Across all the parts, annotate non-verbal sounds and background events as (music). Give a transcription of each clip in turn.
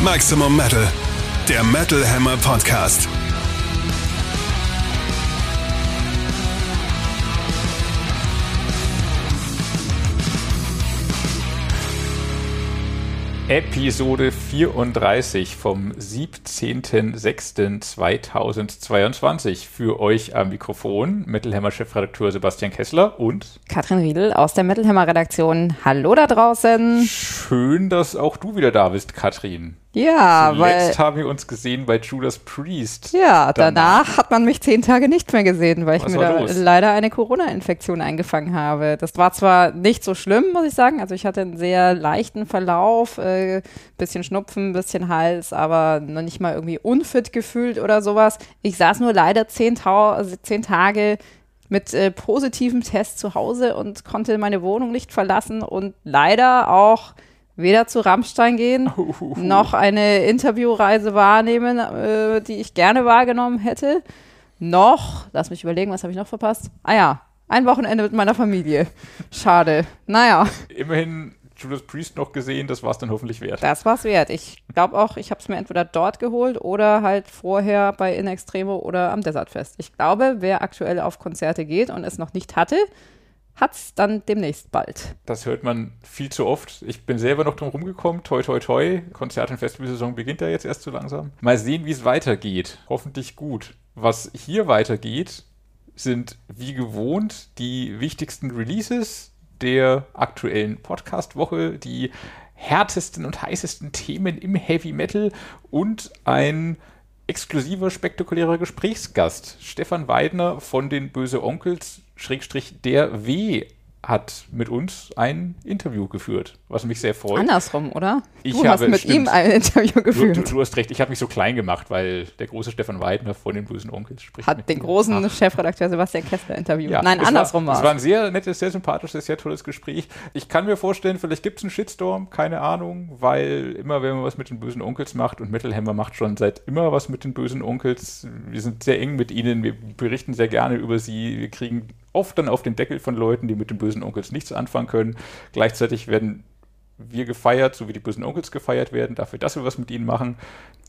Maximum Metal, der Metal Hammer Podcast. Episode 34 vom 17.06.2022. Für euch am Mikrofon Metalhammer-Chefredakteur Sebastian Kessler und Katrin Riedel aus der Metalhammer-Redaktion. Hallo da draußen. Schön, dass auch du wieder da bist, Katrin. Ja, Zuletzt weil. haben wir uns gesehen bei Judas Priest. Ja, danach hat man mich zehn Tage nicht mehr gesehen, weil ich Was mir da los? leider eine Corona-Infektion eingefangen habe. Das war zwar nicht so schlimm, muss ich sagen. Also ich hatte einen sehr leichten Verlauf, äh, bisschen Schnupfen, bisschen Hals, aber noch nicht mal irgendwie unfit gefühlt oder sowas. Ich saß nur leider zehn, Tau also zehn Tage mit äh, positivem Test zu Hause und konnte meine Wohnung nicht verlassen und leider auch weder zu Rammstein gehen, (laughs) noch eine Interviewreise wahrnehmen, äh, die ich gerne wahrgenommen hätte, noch, lass mich überlegen, was habe ich noch verpasst? Ah ja, ein Wochenende mit meiner Familie. Schade. Naja, Immerhin Judas Priest noch gesehen, das war es dann hoffentlich wert. das war's wert. Ich glaube auch, ich habe es mir entweder dort geholt oder halt vorher bei In Extremo oder am Desertfest. Ich glaube, wer aktuell auf Konzerte geht und es noch nicht hatte, hat's dann demnächst bald. Das hört man viel zu oft. Ich bin selber noch drum rumgekommen. Toi, toi, toi. Konzert- und Festivalsaison beginnt ja jetzt erst so langsam. Mal sehen, wie es weitergeht. Hoffentlich gut. Was hier weitergeht, sind wie gewohnt die wichtigsten Releases der aktuellen Podcast-Woche, die härtesten und heißesten Themen im Heavy Metal und ein exklusiver, spektakulärer Gesprächsgast. Stefan Weidner von den Böse Onkels, Schrägstrich der W, hat mit uns ein Interview geführt, was mich sehr freut. Andersrum, oder? Ich du hast habe- mit stimmt. ihm ein Interview Du, geführt. du, du hast recht, ich habe mich so klein gemacht, weil der große Stefan Weidner von den Bösen Onkels spricht. hat den großen Ach. Chefredakteur Sebastian Kessler interviewt. Ja, Nein, es andersrum war war es. war ein sehr nettes, sehr sympathisches, sehr tolles Gespräch. Ich kann mir vorstellen, vielleicht gibt es einen Shitstorm, keine Ahnung, weil immer, wenn man was mit den bösen Onkels macht und Metal Hammer macht schon seit immer was mit den bösen Onkels, wir sind sehr eng mit ihnen, wir berichten sehr gerne über sie, wir kriegen oft dann auf den Deckel von Leuten, die mit den bösen Onkels nichts anfangen können. Gleichzeitig werden wir gefeiert, so wie die bösen Onkels gefeiert werden, dafür, dass wir was mit ihnen machen.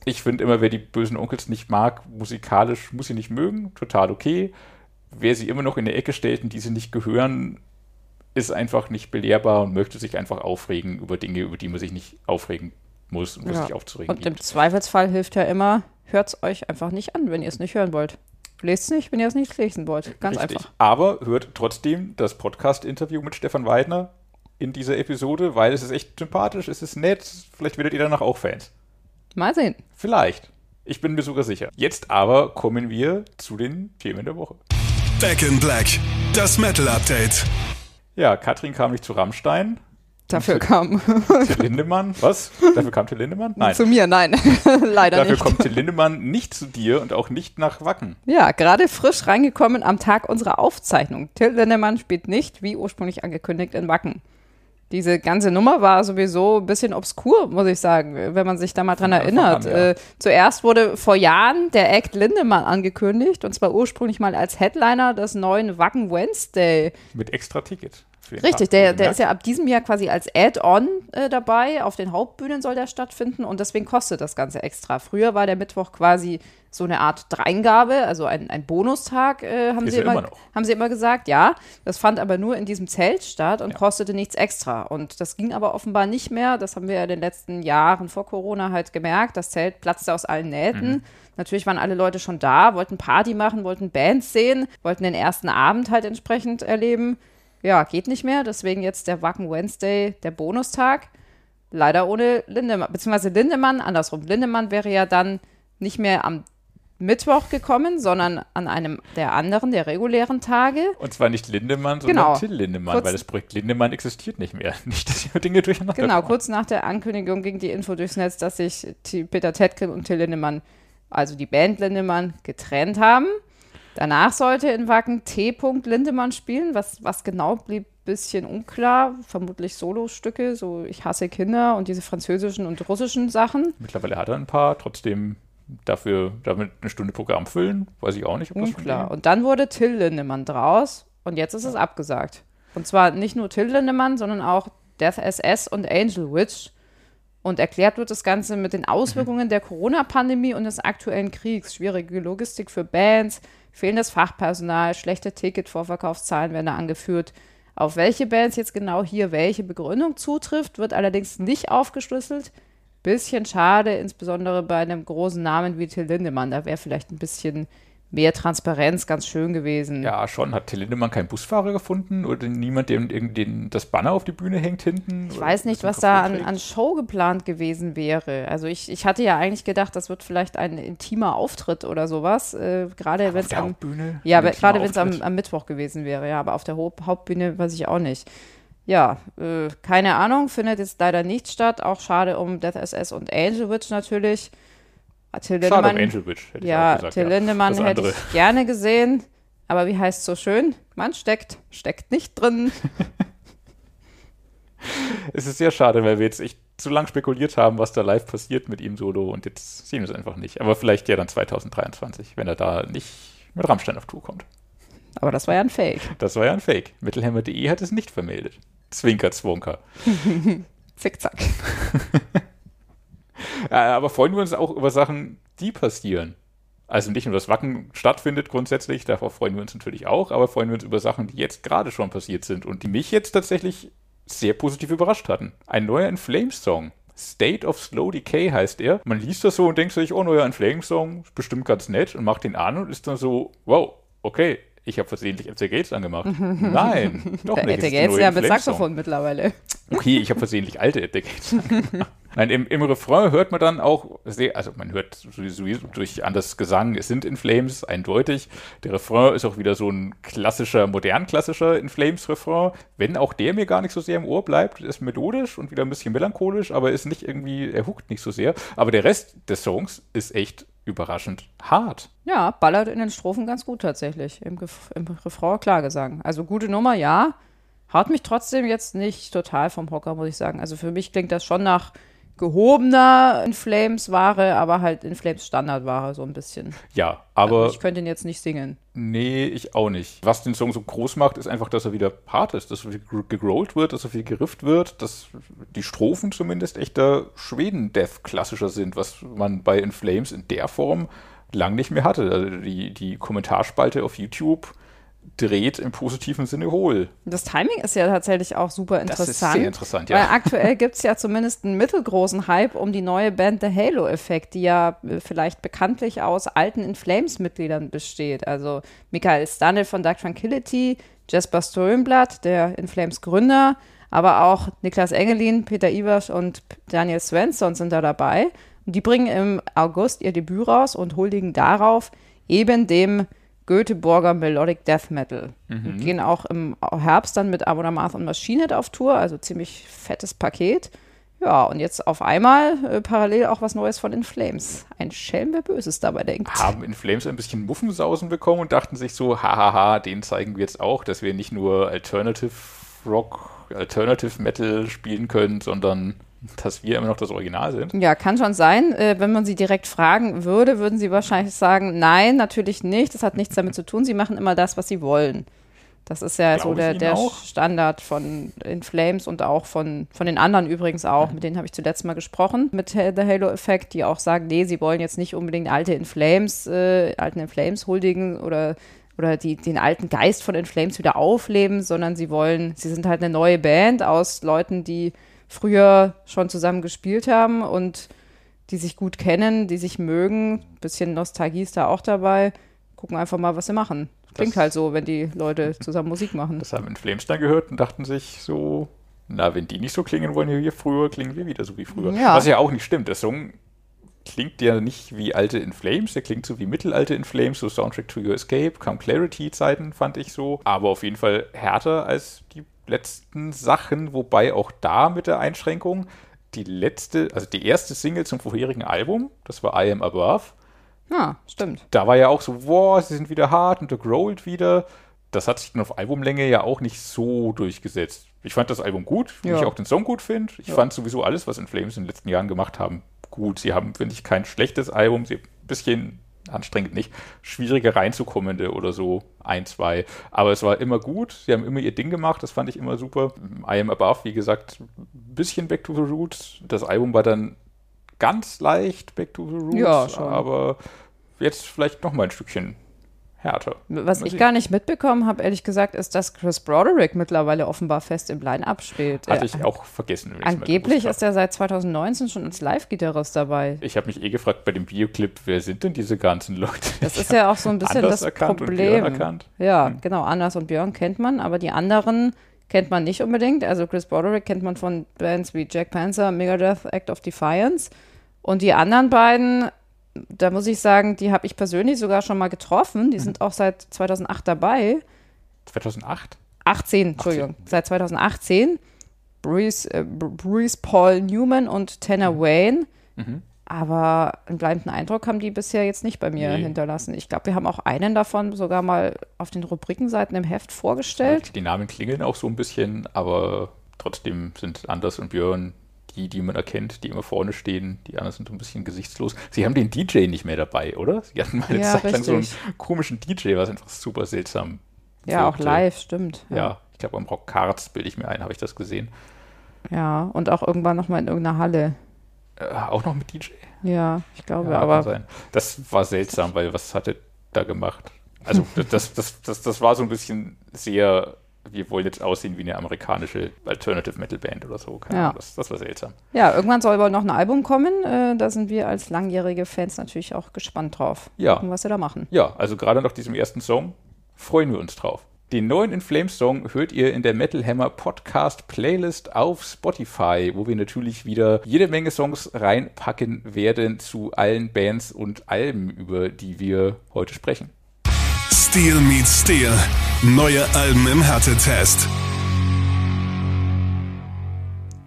Ich finde immer, wer die bösen Onkels nicht mag, musikalisch muss sie nicht mögen, total okay. Wer sie immer noch in der Ecke stellt und diese nicht gehören, ist einfach nicht belehrbar und möchte sich einfach aufregen über Dinge, über die man sich nicht aufregen muss und Ja. sich aufzuregen Und im gibt. Zweifelsfall hilft ja immer, hört es euch einfach nicht an, wenn ihr es nicht hören wollt. Lest es nicht, wenn ihr es nicht lesen wollt. Ganz Richtig. einfach. Aber hört trotzdem das Podcast-Interview mit Stefan Weidner in dieser Episode, weil es ist echt sympathisch, es ist nett, vielleicht werdet ihr danach auch Fans. Mal sehen. Vielleicht. Ich bin mir sogar sicher. Jetzt aber kommen wir zu den Themen der Woche. Back in Black, das Metal Update. Ja, Katrin kam nicht zu Rammstein. Dafür kam Till Lindemann. Was? Dafür kam Till Lindemann? Nein. zu mir, nein, (laughs) leider Dafür nicht. kommt Till Lindemann nicht zu dir und auch nicht nach Wacken. Ja, gerade frisch reingekommen am Tag unserer Aufzeichnung. Till Lindemann spielt nicht, wie ursprünglich angekündigt, in Wacken. Diese ganze Nummer war sowieso ein bisschen obskur, muss ich sagen, wenn man sich da mal dran Von erinnert. an, ja. äh, zuerst wurde vor Jahren der Act Lindemann angekündigt, und zwar ursprünglich mal als Headliner des neuen Wacken Wednesday. Mit extra Ticket. Richtig, der, der ist ja ab diesem Jahr quasi als Add-on äh, dabei. Auf den Hauptbühnen soll der stattfinden und deswegen kostet das Ganze extra. Früher war der Mittwoch quasi so eine Art Dreingabe, also ein, ein Bonustag, äh, haben, Ist sie er immer, immer haben sie immer gesagt. Ja, das fand aber nur in diesem Zelt statt und kostete nichts extra. Und das ging aber offenbar nicht mehr. Das haben wir ja in den letzten Jahren vor Corona halt gemerkt. Das Zelt platzte aus allen Nähten. Mhm. Natürlich waren alle Leute schon da, wollten Party machen, wollten Bands sehen, wollten den ersten Abend halt entsprechend erleben. Ja, geht nicht mehr. Deswegen jetzt der Wacken Wednesday, der Bonustag. Leider ohne Lindemann, beziehungsweise Lindemann, andersrum. Lindemann wäre ja dann nicht mehr am Mittwoch gekommen, sondern an einem der anderen, der regulären Tage. Und zwar nicht Lindemann, sondern Genau. Till Lindemann, Kurz- weil das Projekt Lindemann existiert nicht mehr. (laughs) Nicht, dass hier Dinge durcheinander Genau, kommen. kurz nach der Ankündigung ging die Info durchs Netz, dass sich Peter Tetkin und Till Lindemann, also die Band Lindemann, getrennt haben. Danach sollte in Wacken T. Lindemann spielen. Was, was genau blieb ein bisschen unklar. Vermutlich Solostücke, so Ich hasse Kinder und diese französischen und russischen Sachen. Mittlerweile hat er ein paar, trotzdem dafür damit eine Stunde Programm füllen, weiß ich auch nicht, ob das Unklar. ihm- Und dann wurde Till Lindemann draus und jetzt ist es abgesagt. Und zwar nicht nur Till Lindemann, sondern auch Death SS und Angel Witch. Und erklärt wird das Ganze mit den Auswirkungen der Corona-Pandemie und des aktuellen Kriegs. Schwierige Logistik für Bands, fehlendes Fachpersonal, schlechte Ticket-Vorverkaufszahlen werden da angeführt. Auf welche Bands jetzt genau hier welche Begründung zutrifft, wird allerdings nicht aufgeschlüsselt. Bisschen schade, insbesondere bei einem großen Namen wie Till Lindemann. Da wäre vielleicht ein bisschen mehr Transparenz ganz schön gewesen. Ja, schon. Hat Till Lindemann keinen Busfahrer gefunden oder niemand, der den, das Banner auf die Bühne hängt hinten? Ich weiß nicht, was da an, an, Show geplant gewesen wäre. Also ich, ich hatte ja eigentlich gedacht, das wird vielleicht ein intimer Auftritt oder sowas. Äh, gerade wenn es am Hauptbühne? Ja, gerade wenn es am, am, Mittwoch gewesen wäre. Ja, aber auf der Hauptbühne weiß ich auch nicht. Ja, äh, keine Ahnung, findet jetzt leider nicht statt. Auch schade um Death SS und Angel Witch natürlich. Till Lindemann, um Angel Witch, hätte ja, ich auch gesagt. Till Lindemann ja, hätte ich gerne gesehen, aber wie heißt es so schön? Man steckt, steckt nicht drin. (laughs) es ist sehr schade, weil wir jetzt echt zu lange spekuliert haben, was da live passiert mit ihm solo und jetzt sehen wir es einfach nicht. Aber vielleicht ja dann 2023, wenn er da nicht mit Rammstein auf Tour kommt. Aber das war ja ein Fake. Das war ja ein Fake. Mittelhammer.de hat es nicht vermeldet. Zwinker, Zwonker. (laughs) Zickzack. (laughs) aber freuen wir uns auch über Sachen, die passieren. Also nicht nur das Wacken stattfindet grundsätzlich, darauf freuen wir uns natürlich auch, aber freuen wir uns über Sachen, die jetzt gerade schon passiert sind und die mich jetzt tatsächlich sehr positiv überrascht hatten. Ein neuer In Flames Song. State of Slow Decay heißt er. Man liest das so und denkt sich, oh, neuer In Flames Song, bestimmt ganz nett und macht den an und ist dann so, wow, okay, ich habe versehentlich FC Gates angemacht. (laughs) Nein, doch nicht. FC Gates ja mit Saxophon mittlerweile. Okay, ich habe versehentlich alte FC Gates angemacht. (laughs) Nein, im, im, Refrain hört man dann auch, also man hört sowieso durch anders Gesang, es sind In Flames, eindeutig. Der Refrain ist auch wieder so ein klassischer, modern klassischer In Flames Refrain, wenn auch der mir gar nicht so sehr im Ohr bleibt, ist melodisch und wieder ein bisschen melancholisch, aber ist nicht irgendwie, er huckt nicht so sehr. Aber der Rest des Songs ist echt überraschend hart. Ja, ballert in den Strophen ganz gut tatsächlich. Im, im Refrain klar gesagt. Also gute Nummer, ja. Haut mich trotzdem jetzt nicht total vom Hocker, muss ich sagen. Also für mich klingt das schon nach gehobener In Flames Ware, aber halt In Flames Standardware so ein bisschen. Ja, aber. Also ich könnte ihn jetzt nicht singen. Nee, ich auch nicht. Was den Song so groß macht, ist einfach, dass er wieder Part ist, dass er viel gegrollt wird, dass er viel gerifft wird, dass die Strophen zumindest echter Schweden-Death-klassischer sind, was man bei In Flames in der Form lang nicht mehr hatte. Also die, die Kommentarspalte auf YouTube dreht im positiven Sinne hohl. Das Timing ist ja tatsächlich auch super interessant. Das ist sehr interessant, ja. Weil aktuell gibt es ja zumindest einen mittelgroßen Hype um die neue Band The Halo Effect, die ja äh, vielleicht bekanntlich aus alten In Flames-Mitgliedern besteht. Also Michael Stanel von Dark Tranquility, Jasper Sturmblatt, der In Flames Gründer, aber auch Niklas Engelin, Peter Ivers und Daniel Svensson sind da dabei. Und die bringen im August ihr Debüt raus und huldigen darauf eben dem Göteborger Melodic Death Metal. Mhm. Gehen auch im Herbst dann mit Abonamarth und Machine Head auf Tour, also ziemlich fettes Paket. Ja, und jetzt auf einmal äh, parallel auch was Neues von In Flames. Ein Schelm, wer Böses dabei denkt. Haben In Flames ein bisschen Muffensausen bekommen und dachten sich so, hahaha, den zeigen wir jetzt auch, dass wir nicht nur Alternative Rock, Alternative Metal spielen können, sondern dass wir immer noch das Original sind. Ja, kann schon sein. Äh, wenn man sie direkt fragen würde, würden sie wahrscheinlich sagen, nein, natürlich nicht. Das hat nichts damit zu tun. Sie machen immer das, was sie wollen. Das ist ja Glaube so der, der Standard von In Flames und auch von, von den anderen übrigens auch. Mhm. Mit denen habe ich zuletzt mal gesprochen, mit The Halo Effect, die auch sagen, nee, sie wollen jetzt nicht unbedingt alte In Flames, äh, alten In Flames huldigen oder oder die, den alten Geist von In Flames wieder aufleben, sondern sie wollen, sie sind halt eine neue Band aus Leuten, die früher schon zusammen gespielt haben und die sich gut kennen, die sich mögen. Ein bisschen Nostalgie ist da auch dabei. Gucken einfach mal, was sie machen. Klingt das, halt so, wenn die Leute zusammen Musik machen. Das haben in Flamestein gehört und dachten sich so, na, wenn die nicht so klingen wollen wie wir früher, klingen wir wieder so wie früher. Ja. Was ja auch nicht stimmt. Der Song klingt ja nicht wie alte In Flames, der klingt so wie mittelalte In Flames, so Soundtrack to Your Escape, Come Clarity Zeiten fand ich so, aber auf jeden Fall härter als die letzten Sachen, wobei auch da mit der Einschränkung die letzte, also die erste Single zum vorherigen Album, das war I Am Above. Ja, stimmt. Da war ja auch so, wow, sie sind wieder hart und gegrollt wieder. Das hat sich dann auf Albumlänge ja auch nicht so durchgesetzt. Ich fand das Album gut, wie ja. ich auch den Song gut finde. Ich ja. fand sowieso alles, was In Flames in den letzten Jahren gemacht haben, gut. Sie haben, finde ich, kein schlechtes Album. Sie haben ein bisschen anstrengend nicht, schwieriger reinzukommen oder so, ein, zwei. Aber es war immer gut, sie haben immer ihr Ding gemacht, das fand ich immer super. I Am Above, wie gesagt, bisschen Back to the Roots. Das Album war dann ganz leicht Back to the Roots, Ja, aber jetzt vielleicht noch mal ein Stückchen härter. Was ich gar nicht mitbekommen habe, ehrlich gesagt, ist, dass Chris Broderick mittlerweile offenbar fest im Line-Up spielt. Hatte ich auch vergessen. Angeblich ist er seit 2019 schon als Live-Gitarrist dabei. Ich habe mich eh gefragt bei dem Videoclip, wer sind denn diese ganzen Leute? Das ist ja auch so ein (laughs) bisschen das Problem. Ja, genau. Anders und Björn kennt man, aber die anderen kennt man nicht unbedingt. Also Chris Broderick kennt man von Bands wie Jack Panzer, Megadeth, Act of Defiance. Und die anderen beiden, da muss ich sagen, die habe ich persönlich sogar schon mal getroffen. Mhm. Die sind auch seit 2008 dabei. 2008? 18, Entschuldigung, seit 2018. Bruce, äh, Br- Bruce Paul Newman und Tanner Wayne. Mhm. Aber einen bleibenden Eindruck haben die bisher jetzt nicht bei mir Nee. hinterlassen. Ich glaube, wir haben auch einen davon sogar mal auf den Rubrikenseiten im Heft vorgestellt. Die Namen klingeln auch so ein bisschen, aber trotzdem sind Anders und Björn die, die man erkennt, die immer vorne stehen. Die anderen sind so ein bisschen gesichtslos. Sie haben den DJ nicht mehr dabei, oder? Sie hatten mal eine Ja, Zeit lang so einen komischen DJ, was einfach super seltsam Ja, auch wirkte. live, stimmt. Ja, ich glaube, am Rock Cards bilde ich mir ein, habe ich das gesehen. Ja, und auch irgendwann nochmal in irgendeiner Halle. Äh, auch noch mit DJ? Ja, ich glaube, Ja, aber. Das war seltsam, weil was hat er da gemacht? Also (laughs) das, das, das, das war so ein bisschen sehr, wir wollen jetzt aussehen wie eine amerikanische Alternative Metal Band oder so. Keine Ja. Ahnung, das, das war seltsam. ja, irgendwann soll wohl noch ein Album kommen. Äh, da sind wir als langjährige Fans natürlich auch gespannt drauf. Ja. Gucken, was sie da machen. Ja, also gerade nach diesem ersten Song freuen wir uns drauf. Den neuen In Flames Song hört ihr in der Metal Hammer Podcast Playlist auf Spotify, wo wir natürlich wieder jede Menge Songs reinpacken werden zu allen Bands und Alben, über die wir heute sprechen. Steel meets Steel. Neue Alben im Härtetest.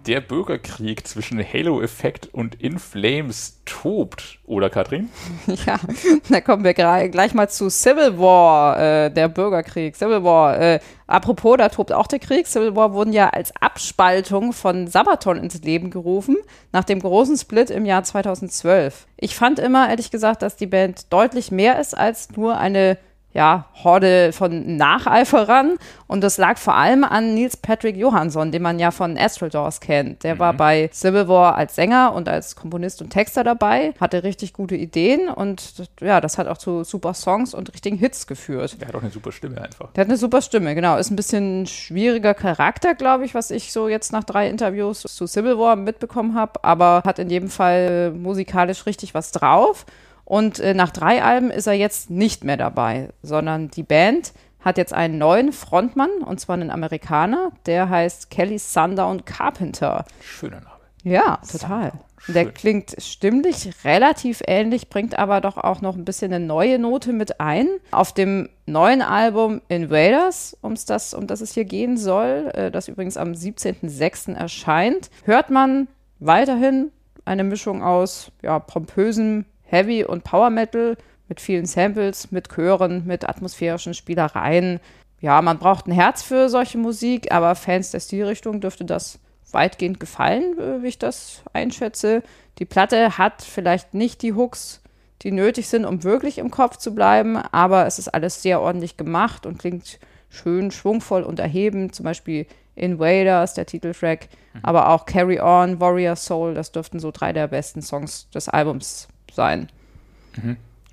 Der Bürgerkrieg zwischen Halo Effekt und In Flames tobt, oder Katrin? (laughs) Ja, da kommen wir gleich mal zu Civil War, äh, der Bürgerkrieg. Civil War, äh, apropos, da tobt auch der Krieg. Civil War wurden ja als Abspaltung von Sabaton ins Leben gerufen, nach dem großen Split im Jahr 2012. Ich fand immer, ehrlich gesagt, dass die Band deutlich mehr ist als nur eine ja, Horde von Nacheiferern. Und das lag vor allem an Nils Patrick Johansson, den man ja von Astral Doors kennt. Der war bei Civil War als Sänger und als Komponist und Texter dabei, hatte richtig gute Ideen und ja, das hat auch zu super Songs und richtigen Hits geführt. Der hat auch eine super Stimme einfach. Der hat eine super Stimme, genau. Ist ein bisschen schwieriger Charakter, glaube ich, was ich so jetzt nach drei Interviews zu Civil War mitbekommen habe, aber hat in jedem Fall musikalisch richtig was drauf. Und äh, nach drei Alben ist er jetzt nicht mehr dabei, sondern die Band hat jetzt einen neuen Frontmann, und zwar einen Amerikaner, der heißt Kelly Sundown Carpenter. Schöner Name. Ja, total. Der Schön. klingt stimmlich relativ ähnlich, bringt aber doch auch noch ein bisschen eine neue Note mit ein. Auf dem neuen Album Invaders, um's das, um das es hier gehen soll, äh, das übrigens am 17.06. erscheint, hört man weiterhin eine Mischung aus ja, pompösem Heavy und Power Metal mit vielen Samples, mit Chören, mit atmosphärischen Spielereien. Ja, man braucht ein Herz für solche Musik, aber Fans der Stilrichtung dürfte das weitgehend gefallen, äh, wie ich das einschätze. Die Platte hat vielleicht nicht die Hooks, die nötig sind, um wirklich im Kopf zu bleiben, aber es ist alles sehr ordentlich gemacht und klingt schön schwungvoll und erhebend. Zum Beispiel Invaders, der Titeltrack, aber auch Carry On, Warrior Soul, das dürften so drei der besten Songs des Albums sein.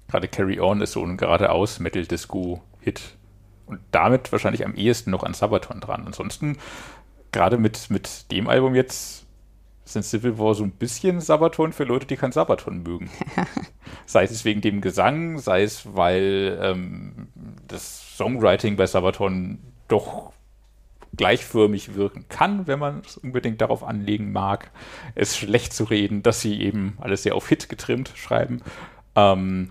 Gerade Carry On ist so ein geradeaus Metal-Disco-Hit. Und damit wahrscheinlich am ehesten noch an Sabaton dran. Ansonsten, gerade mit, mit dem Album jetzt, sind Civil War so ein bisschen Sabaton für Leute, die kein Sabaton mögen. (laughs) sei es wegen dem Gesang, sei es, weil ähm, das Songwriting bei Sabaton doch gleichförmig wirken kann, wenn man es unbedingt darauf anlegen mag, es schlecht zu reden, dass sie eben alles sehr auf Hit getrimmt schreiben. Ähm,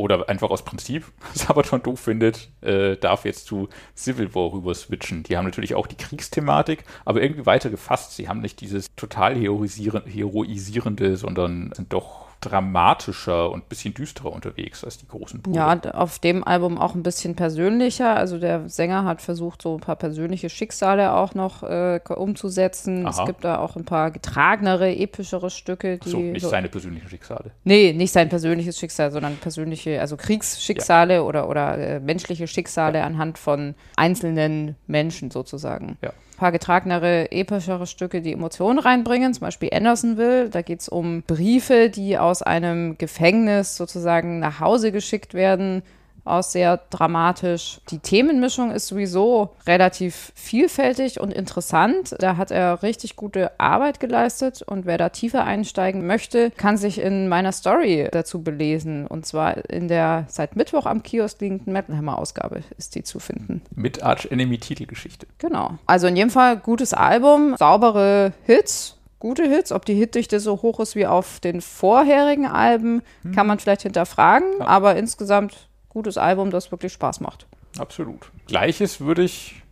oder einfach aus Prinzip (laughs) Sabaton doof findet, äh, darf jetzt zu Civil War rüber switchen. Die haben natürlich auch die Kriegsthematik, aber irgendwie weiter gefasst. Sie haben nicht dieses total heroisieren, heroisierende, sondern sind doch dramatischer und ein bisschen düsterer unterwegs als die großen Brüder. Ja, auf dem Album auch ein bisschen persönlicher. Also der Sänger hat versucht, so ein paar persönliche Schicksale auch noch äh, umzusetzen. Aha. Es gibt da auch ein paar getragenere, epischere Stücke. Die so, nicht so, seine persönlichen Schicksale. Nee, nicht sein persönliches Schicksal, sondern persönliche, also Kriegsschicksale ja. oder, oder äh, menschliche Schicksale ja. anhand von einzelnen Menschen sozusagen. Ja paar getragenere, epischere Stücke, die Emotionen reinbringen, zum Beispiel Andersonville. Da geht es um Briefe, die aus einem Gefängnis sozusagen nach Hause geschickt werden auch sehr dramatisch. Die Themenmischung ist sowieso relativ vielfältig und interessant. Da hat er richtig gute Arbeit geleistet und wer da tiefer einsteigen möchte, kann sich in meiner Story dazu belesen. Und zwar in der seit Mittwoch am Kiosk liegenden Metal Hammer Ausgabe ist die zu finden. Mit Arch Enemy Titelgeschichte. Genau. Also in jedem Fall gutes Album, saubere Hits gute Hits. Ob die Hitdichte so hoch ist wie auf den vorherigen Alben, hm. kann man vielleicht hinterfragen. Ja. Aber insgesamt gutes Album, das wirklich Spaß macht. Absolut. Gleiches würde ich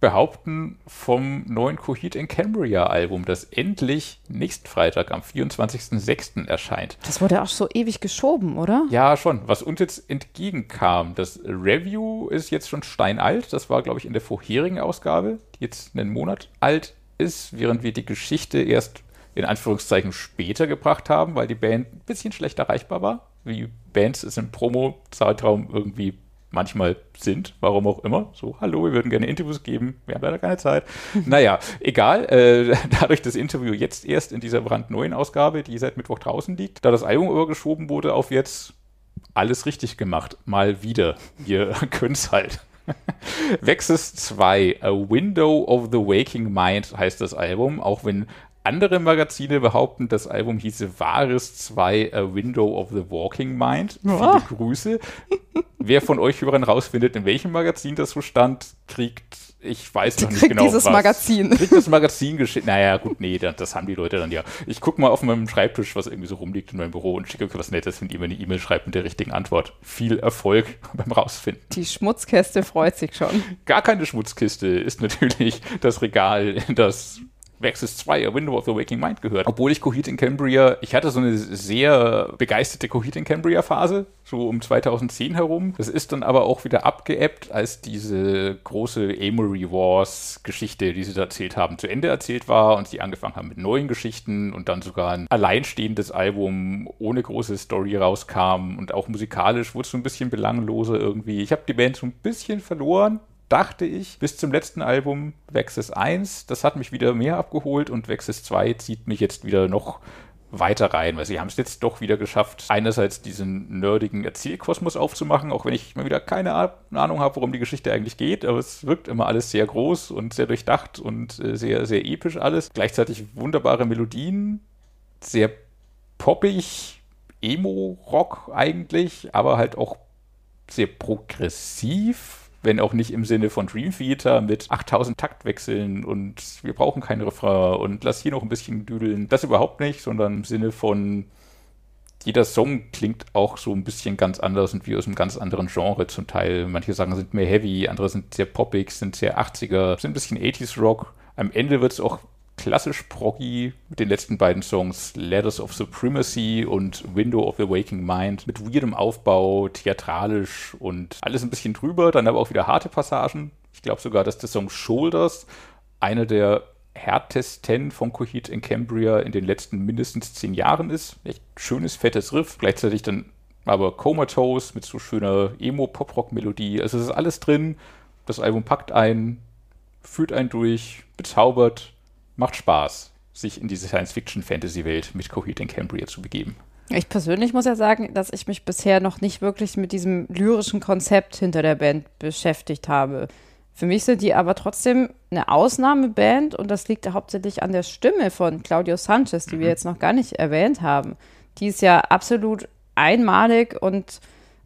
behaupten vom neuen Coheed in Cambria Album, das endlich nächsten Freitag am 24.06. erscheint. Das wurde auch so ewig geschoben, oder? Ja, schon. Was uns jetzt entgegenkam, das Review ist jetzt schon steinalt. Das war, glaube ich, in der vorherigen Ausgabe, die jetzt einen Monat alt ist, während wir die Geschichte erst in Anführungszeichen später gebracht haben, weil die Band ein bisschen schlecht erreichbar war wie Bands es im Promo-Zeitraum irgendwie manchmal sind, warum auch immer. So, hallo, wir würden gerne Interviews geben, wir haben leider keine Zeit. (laughs) naja, egal. Äh, (laughs) dadurch das Interview jetzt erst in dieser brandneuen Ausgabe, die seit Mittwoch draußen liegt, da das Album übergeschoben wurde auf jetzt alles richtig gemacht. Mal wieder. Ihr (laughs) könnt's halt. Vexus 2, A Window of the Waking Mind heißt das Album, auch wenn andere Magazine behaupten, das Album hieße Wahres 2 A Window of the Walking Mind. Viele oh. Grüße. Wer von euch Hörern rausfindet, in welchem Magazin das so stand, kriegt, ich weiß noch nicht genau dieses was. Magazin. Kriegt das Magazin geschickt. Naja, gut, nee, das, das, haben die Leute dann ja. Ich gucke mal auf meinem Schreibtisch, was irgendwie so rumliegt in meinem Büro und schicke euch was Nettes, wenn ihr mir eine E-Mail schreibt mit der richtigen Antwort. Viel Erfolg (laughs) beim Rausfinden. Die Schmutzkiste freut sich schon. Gar keine Schmutzkiste ist natürlich das Regal, das Vexus 2, A Window of the Waking Mind gehört. Obwohl ich Coheed in Cambria, ich hatte so eine sehr begeisterte Coheed in Cambria Phase, so um 2010 herum. Das ist dann aber auch wieder abgeebbt, als diese große Amory Wars Geschichte, die sie da erzählt haben, zu Ende erzählt war und sie angefangen haben mit neuen Geschichten und dann sogar ein alleinstehendes Album ohne große Story rauskam und auch musikalisch wurde es so ein bisschen belangloser irgendwie. Ich habe die Band so ein bisschen verloren, dachte ich, bis zum letzten Album Vexus 1. Das hat mich wieder mehr abgeholt und Vexus 2 zieht mich jetzt wieder noch weiter rein, weil sie haben es jetzt doch wieder geschafft, einerseits diesen nerdigen Erzählkosmos aufzumachen, auch wenn ich mal wieder keine Ahnung habe, worum die Geschichte eigentlich geht, aber es wirkt immer alles sehr groß und sehr durchdacht und äh, sehr, sehr episch alles. Gleichzeitig wunderbare Melodien, sehr poppig, Emo-Rock eigentlich, aber halt auch sehr progressiv wenn auch nicht im Sinne von Dream Theater mit 8000 Taktwechseln und wir brauchen keinen Refrain und lass hier noch ein bisschen düdeln. Das überhaupt nicht, sondern im Sinne von jeder Song klingt auch so ein bisschen ganz anders und wie aus einem ganz anderen Genre zum Teil. Manche Sachen sind mehr heavy, andere sind sehr poppig, sind sehr 80er, sind ein bisschen 80s Rock. Am Ende wird es auch klassisch proggy mit den letzten beiden Songs Letters of Supremacy und Window of the Waking Mind mit weirdem Aufbau, theatralisch und alles ein bisschen drüber, dann aber auch wieder harte Passagen. Ich glaube sogar, dass der Song Shoulders einer der härtesten von Coheed in Cambria in den letzten mindestens zehn Jahren ist. Echt schönes, fettes Riff, gleichzeitig dann aber Comatose mit so schöner Emo-Pop-Rock-Melodie. Also es ist alles drin. Das Album packt ein, führt einen durch, bezaubert macht Spaß, sich in diese Science-Fiction-Fantasy-Welt mit Coheed in Cambria zu begeben. Ich persönlich muss ja sagen, dass ich mich bisher noch nicht wirklich mit diesem lyrischen Konzept hinter der Band beschäftigt habe. Für mich sind die aber trotzdem eine Ausnahmeband und das liegt hauptsächlich an der Stimme von Claudio Sanchez, die mhm. wir jetzt noch gar nicht erwähnt haben. Die ist ja absolut einmalig und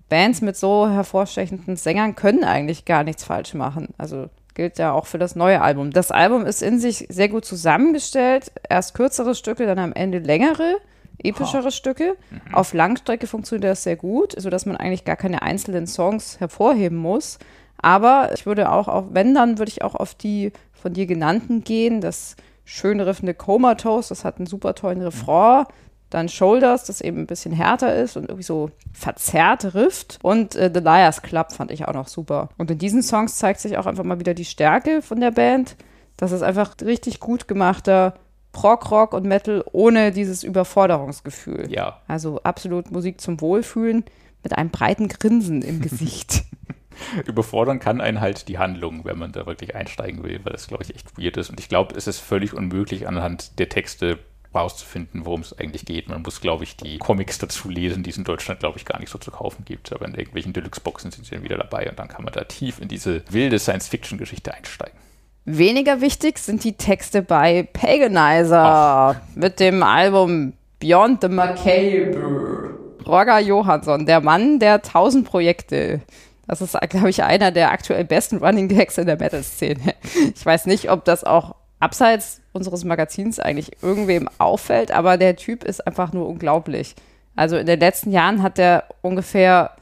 Bands mit so hervorstechenden Sängern können eigentlich gar nichts falsch machen. Also gilt ja auch für das neue Album. Das Album ist in sich sehr gut zusammengestellt. Erst kürzere Stücke, dann am Ende längere, epischere oh. Stücke. Mhm. Auf Langstrecke funktioniert das sehr gut, sodass man eigentlich gar keine einzelnen Songs hervorheben muss. Aber ich würde auch, auf, wenn dann, würde ich auch auf die von dir genannten gehen. Das schön riffende Comatose, das hat einen super tollen Refrain. Dann Shoulders, das eben ein bisschen härter ist und irgendwie so verzerrt rifft. Und äh, The Liars Club fand ich auch noch super. Und in diesen Songs zeigt sich auch einfach mal wieder die Stärke von der Band. Das ist einfach richtig gut gemachter Prog-Rock und Metal ohne dieses Überforderungsgefühl. Ja. Also absolut Musik zum Wohlfühlen mit einem breiten Grinsen im Gesicht. (laughs) Überfordern kann einen halt die Handlung, wenn man da wirklich einsteigen will, weil das, glaube ich, echt weird ist. Und ich glaube, es ist völlig unmöglich, anhand der Texte rauszufinden, worum es eigentlich geht. Man muss, glaube ich, die Comics dazu lesen, die es in Deutschland, glaube ich, gar nicht so zu kaufen gibt. Aber in irgendwelchen Deluxe-Boxen sind sie dann wieder dabei und dann kann man da tief in diese wilde Science-Fiction-Geschichte einsteigen. Weniger wichtig sind die Texte bei Paganizer Ach. mit dem Album Beyond the Macabre. Roger Johansson, der Mann der tausend Projekte. Das ist, glaube ich, einer der aktuell besten Running Gags in der Metal-Szene. Ich weiß nicht, ob das auch abseits unseres Magazins eigentlich irgendwem auffällt, aber der Typ ist einfach nur unglaublich. Also in den letzten Jahren hat er ungefähr,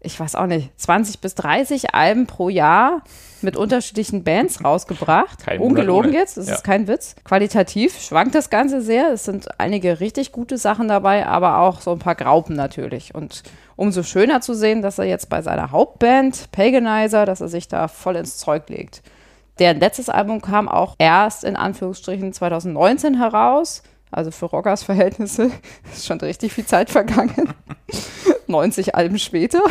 ich weiß auch nicht, 20 bis 30 Alben pro Jahr mit unterschiedlichen Bands rausgebracht. Kein Ungelogen jetzt, das ja. ist kein Witz. Qualitativ schwankt das Ganze sehr. Es sind einige richtig gute Sachen dabei, aber auch so ein paar Graupen natürlich. Und umso schöner zu sehen, dass er jetzt bei seiner Hauptband Paganizer, dass er sich da voll ins Zeug legt. Deren letztes Album kam auch erst in Anführungsstrichen 2019 heraus. Also für Rockers Verhältnisse (laughs) ist schon richtig viel Zeit vergangen. (laughs) 90 Alben später.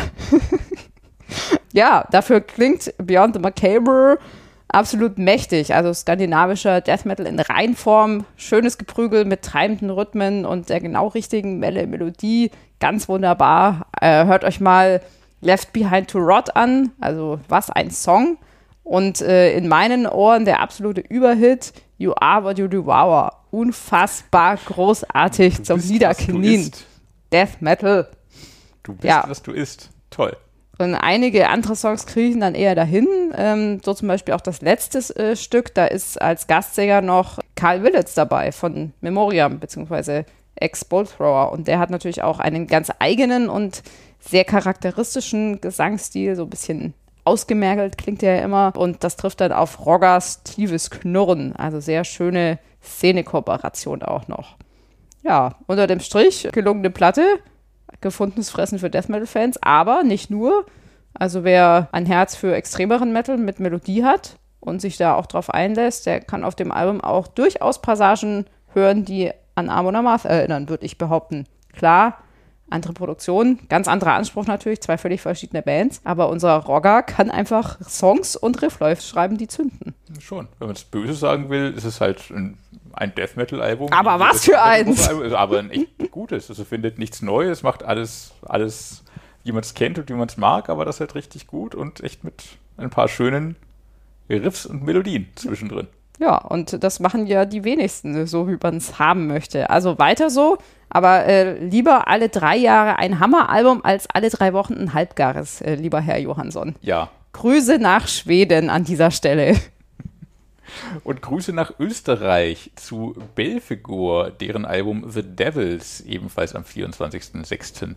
(laughs) ja, dafür klingt Beyond the Macabre absolut mächtig. Also skandinavischer Death Metal in Reinform, schönes Geprügel mit treibenden Rhythmen und der genau richtigen Melle Melodie. Ganz wunderbar. Äh, hört euch mal Left Behind to Rot an. Also was ein Song. Und äh, in meinen Ohren der absolute Überhit You Are What You Devour. Unfassbar großartig zum Niederknien. Death Metal. Du bist, ja. was du isst. Toll. Und einige andere Songs kriechen dann eher dahin. Ähm, so zum Beispiel auch das letzte äh, Stück, da ist als Gastsänger noch Karl Willits dabei von Memoriam, beziehungsweise Ex-Bolt Thrower. Und der hat natürlich auch einen ganz eigenen und sehr charakteristischen Gesangsstil, so ein bisschen ausgemergelt klingt ja immer. Und das trifft dann auf Roggers tiefes Knurren. Also sehr schöne Szene-Kooperation auch noch. Ja, unter dem Strich gelungene Platte gefundenes Fressen für Death Metal-Fans, aber nicht nur. Also wer ein Herz für extremeren Metal mit Melodie hat und sich da auch drauf einlässt, der kann auf dem Album auch durchaus Passagen hören, die an Amon Amarth erinnern, würde ich behaupten. Klar, andere Produktion, ganz anderer Anspruch natürlich, zwei völlig verschiedene Bands, aber unser Rogger kann einfach Songs und Riffläufe schreiben, die zünden. Schon. Wenn man es böse sagen will, ist es halt ein, ein Death Metal Album. Aber was für eins! Aber ein echt gutes. Also findet nichts Neues, macht alles, alles, wie man es kennt und wie man es mag, aber das halt richtig gut und echt mit ein paar schönen Riffs und Melodien zwischendrin. Ja, und das machen ja die wenigsten, so wie man es haben möchte. Also weiter so, aber äh, lieber alle drei Jahre ein Hammeralbum als alle drei Wochen ein halbgares, äh, lieber Herr Johansson. Ja. Grüße nach Schweden an dieser Stelle. Und Grüße nach Österreich zu Belfigur, deren Album The Devils ebenfalls am 24.06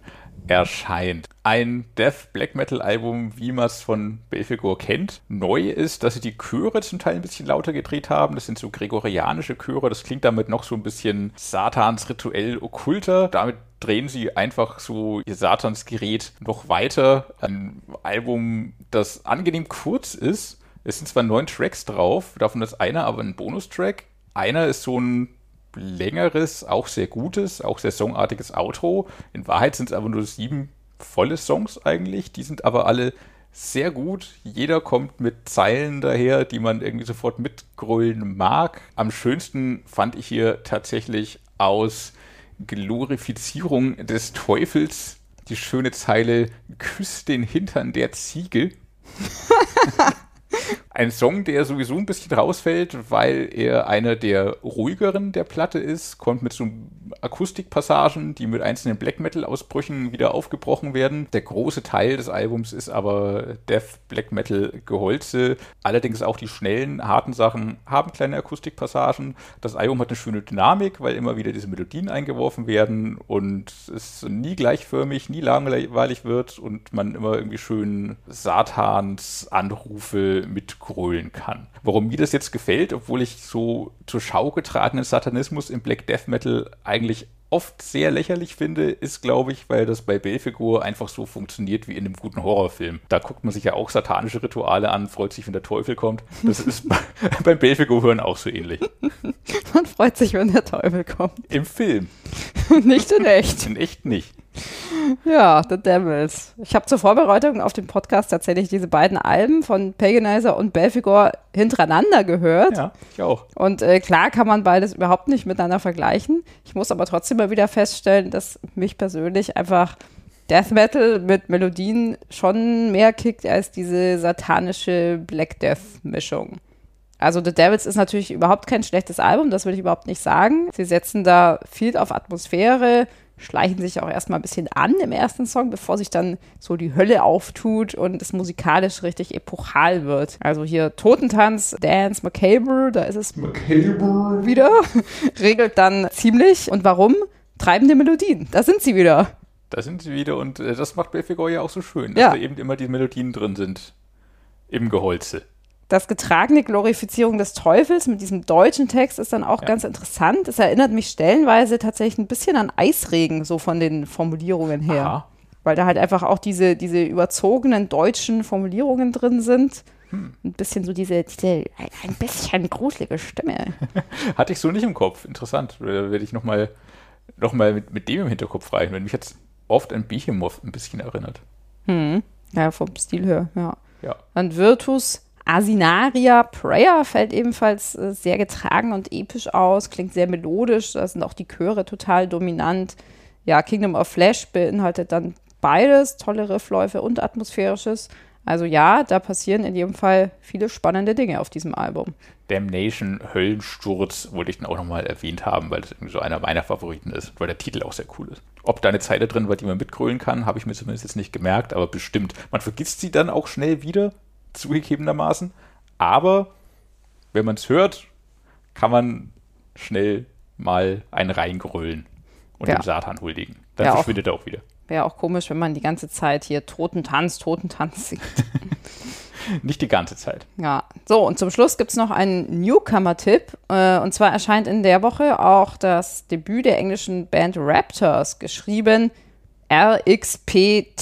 erscheint. Ein Death Black Metal Album, wie man es von Belfigur kennt. Neu ist, dass sie die Chöre zum Teil ein bisschen lauter gedreht haben. Das sind so gregorianische Chöre. Das klingt damit noch so ein bisschen Satans rituell okkulter. Damit drehen sie einfach so ihr Satansgerät noch weiter. Ein Album, das angenehm kurz ist. Es sind zwar neun Tracks drauf, davon ist einer aber ein Bonustrack. Einer ist so ein längeres, auch sehr gutes, auch sehr songartiges Outro. In Wahrheit sind es aber nur sieben volle Songs eigentlich. Die sind aber alle sehr gut. Jeder kommt mit Zeilen daher, die man irgendwie sofort mitgrölen mag. Am schönsten fand ich hier tatsächlich aus Glorifizierung des Teufels die schöne Zeile Küss den Hintern der Ziege. (laughs) Ein Song, der sowieso ein bisschen rausfällt, weil er einer der ruhigeren der Platte ist, kommt mit so Akustikpassagen, die mit einzelnen Black Metal-Ausbrüchen wieder aufgebrochen werden. Der große Teil des Albums ist aber Death Black Metal Geholze. Allerdings auch die schnellen, harten Sachen haben kleine Akustikpassagen. Das Album hat eine schöne Dynamik, weil immer wieder diese Melodien eingeworfen werden und es nie gleichförmig, nie langweilig wird und man immer irgendwie schön Satans Anrufe mit mitgrölen kann. Warum mir das jetzt gefällt, obwohl ich so zur Schau getragenen Satanismus im Black Death Metal eigentlich oft sehr lächerlich finde, ist, glaube ich, weil das bei Belfigur einfach so funktioniert wie in einem guten Horrorfilm. Da guckt man sich ja auch satanische Rituale an, freut sich, wenn der Teufel kommt. Das ist bei, (laughs) beim Belfigur-Hören auch so ähnlich. (laughs) Man freut sich, wenn der Teufel kommt. Im Film. (laughs) nicht in echt. In echt nicht. Ja, The Devils. Ich habe zur Vorbereitung auf den Podcast tatsächlich diese beiden Alben von Paganizer und Belfigor hintereinander gehört. Ja, ich auch. Und äh, klar kann man beides überhaupt nicht miteinander vergleichen. Ich muss aber trotzdem mal wieder feststellen, dass mich persönlich einfach Death Metal mit Melodien schon mehr kickt als diese satanische Black Death Mischung. Also The Devils ist natürlich überhaupt kein schlechtes Album, das will ich überhaupt nicht sagen. Sie setzen da viel auf Atmosphäre, schleichen sich auch erstmal ein bisschen an im ersten Song, bevor sich dann so die Hölle auftut und es musikalisch richtig epochal wird. Also hier Totentanz, Dance, Macabre, da ist es Macabre wieder, (laughs) regelt dann ziemlich. Und warum? Treibende Melodien, da sind sie wieder. Da sind sie wieder und äh, das macht Belfegor ja auch so schön, dass Ja. da eben immer die Melodien drin sind. Im Geholze. Das getragene Glorifizierung des Teufels mit diesem deutschen Text ist dann auch Ja. ganz interessant. Es erinnert mich stellenweise tatsächlich ein bisschen an Eisregen, so von den Formulierungen her. Aha. Weil da halt einfach auch diese, diese überzogenen deutschen Formulierungen drin sind. Hm. Ein bisschen so diese, diese ein bisschen gruselige Stimme. (laughs) Hatte ich so nicht im Kopf. Interessant. Da werde ich nochmal noch mal mit, mit dem im Hinterkopf reichen, wenn mich jetzt oft an Behemoth ein bisschen erinnert. Hm. Ja, vom Stil her, ja. Ja. Dann Virtus Asinaria Prayer fällt ebenfalls äh, sehr getragen und episch aus, klingt sehr melodisch, da sind auch die Chöre total dominant. Ja, Kingdom of Flesh beinhaltet dann beides, tolle Riffläufe und atmosphärisches. Also ja, da passieren in jedem Fall viele spannende Dinge auf diesem Album. Damnation Höllensturz wollte ich dann auch nochmal erwähnt haben, weil das irgendwie so einer meiner Favoriten ist, weil der Titel auch sehr cool ist. Ob da eine Zeile drin war, die man mitgrölen kann, habe ich mir zumindest jetzt nicht gemerkt, aber bestimmt. Man vergisst sie dann auch schnell wieder, zugegebenermaßen. Aber wenn man es hört, kann man schnell mal einen reingrölen und Ja. dem Satan huldigen. Dann Ja, auch. verschwindet er auch wieder. Wäre auch komisch, wenn man die ganze Zeit hier Totentanz, Totentanz singt. (laughs) Nicht die ganze Zeit. Ja, so und zum Schluss gibt es noch einen Newcomer-Tipp. Äh, und zwar erscheint in der Woche auch das Debüt der englischen Band Raptors, geschrieben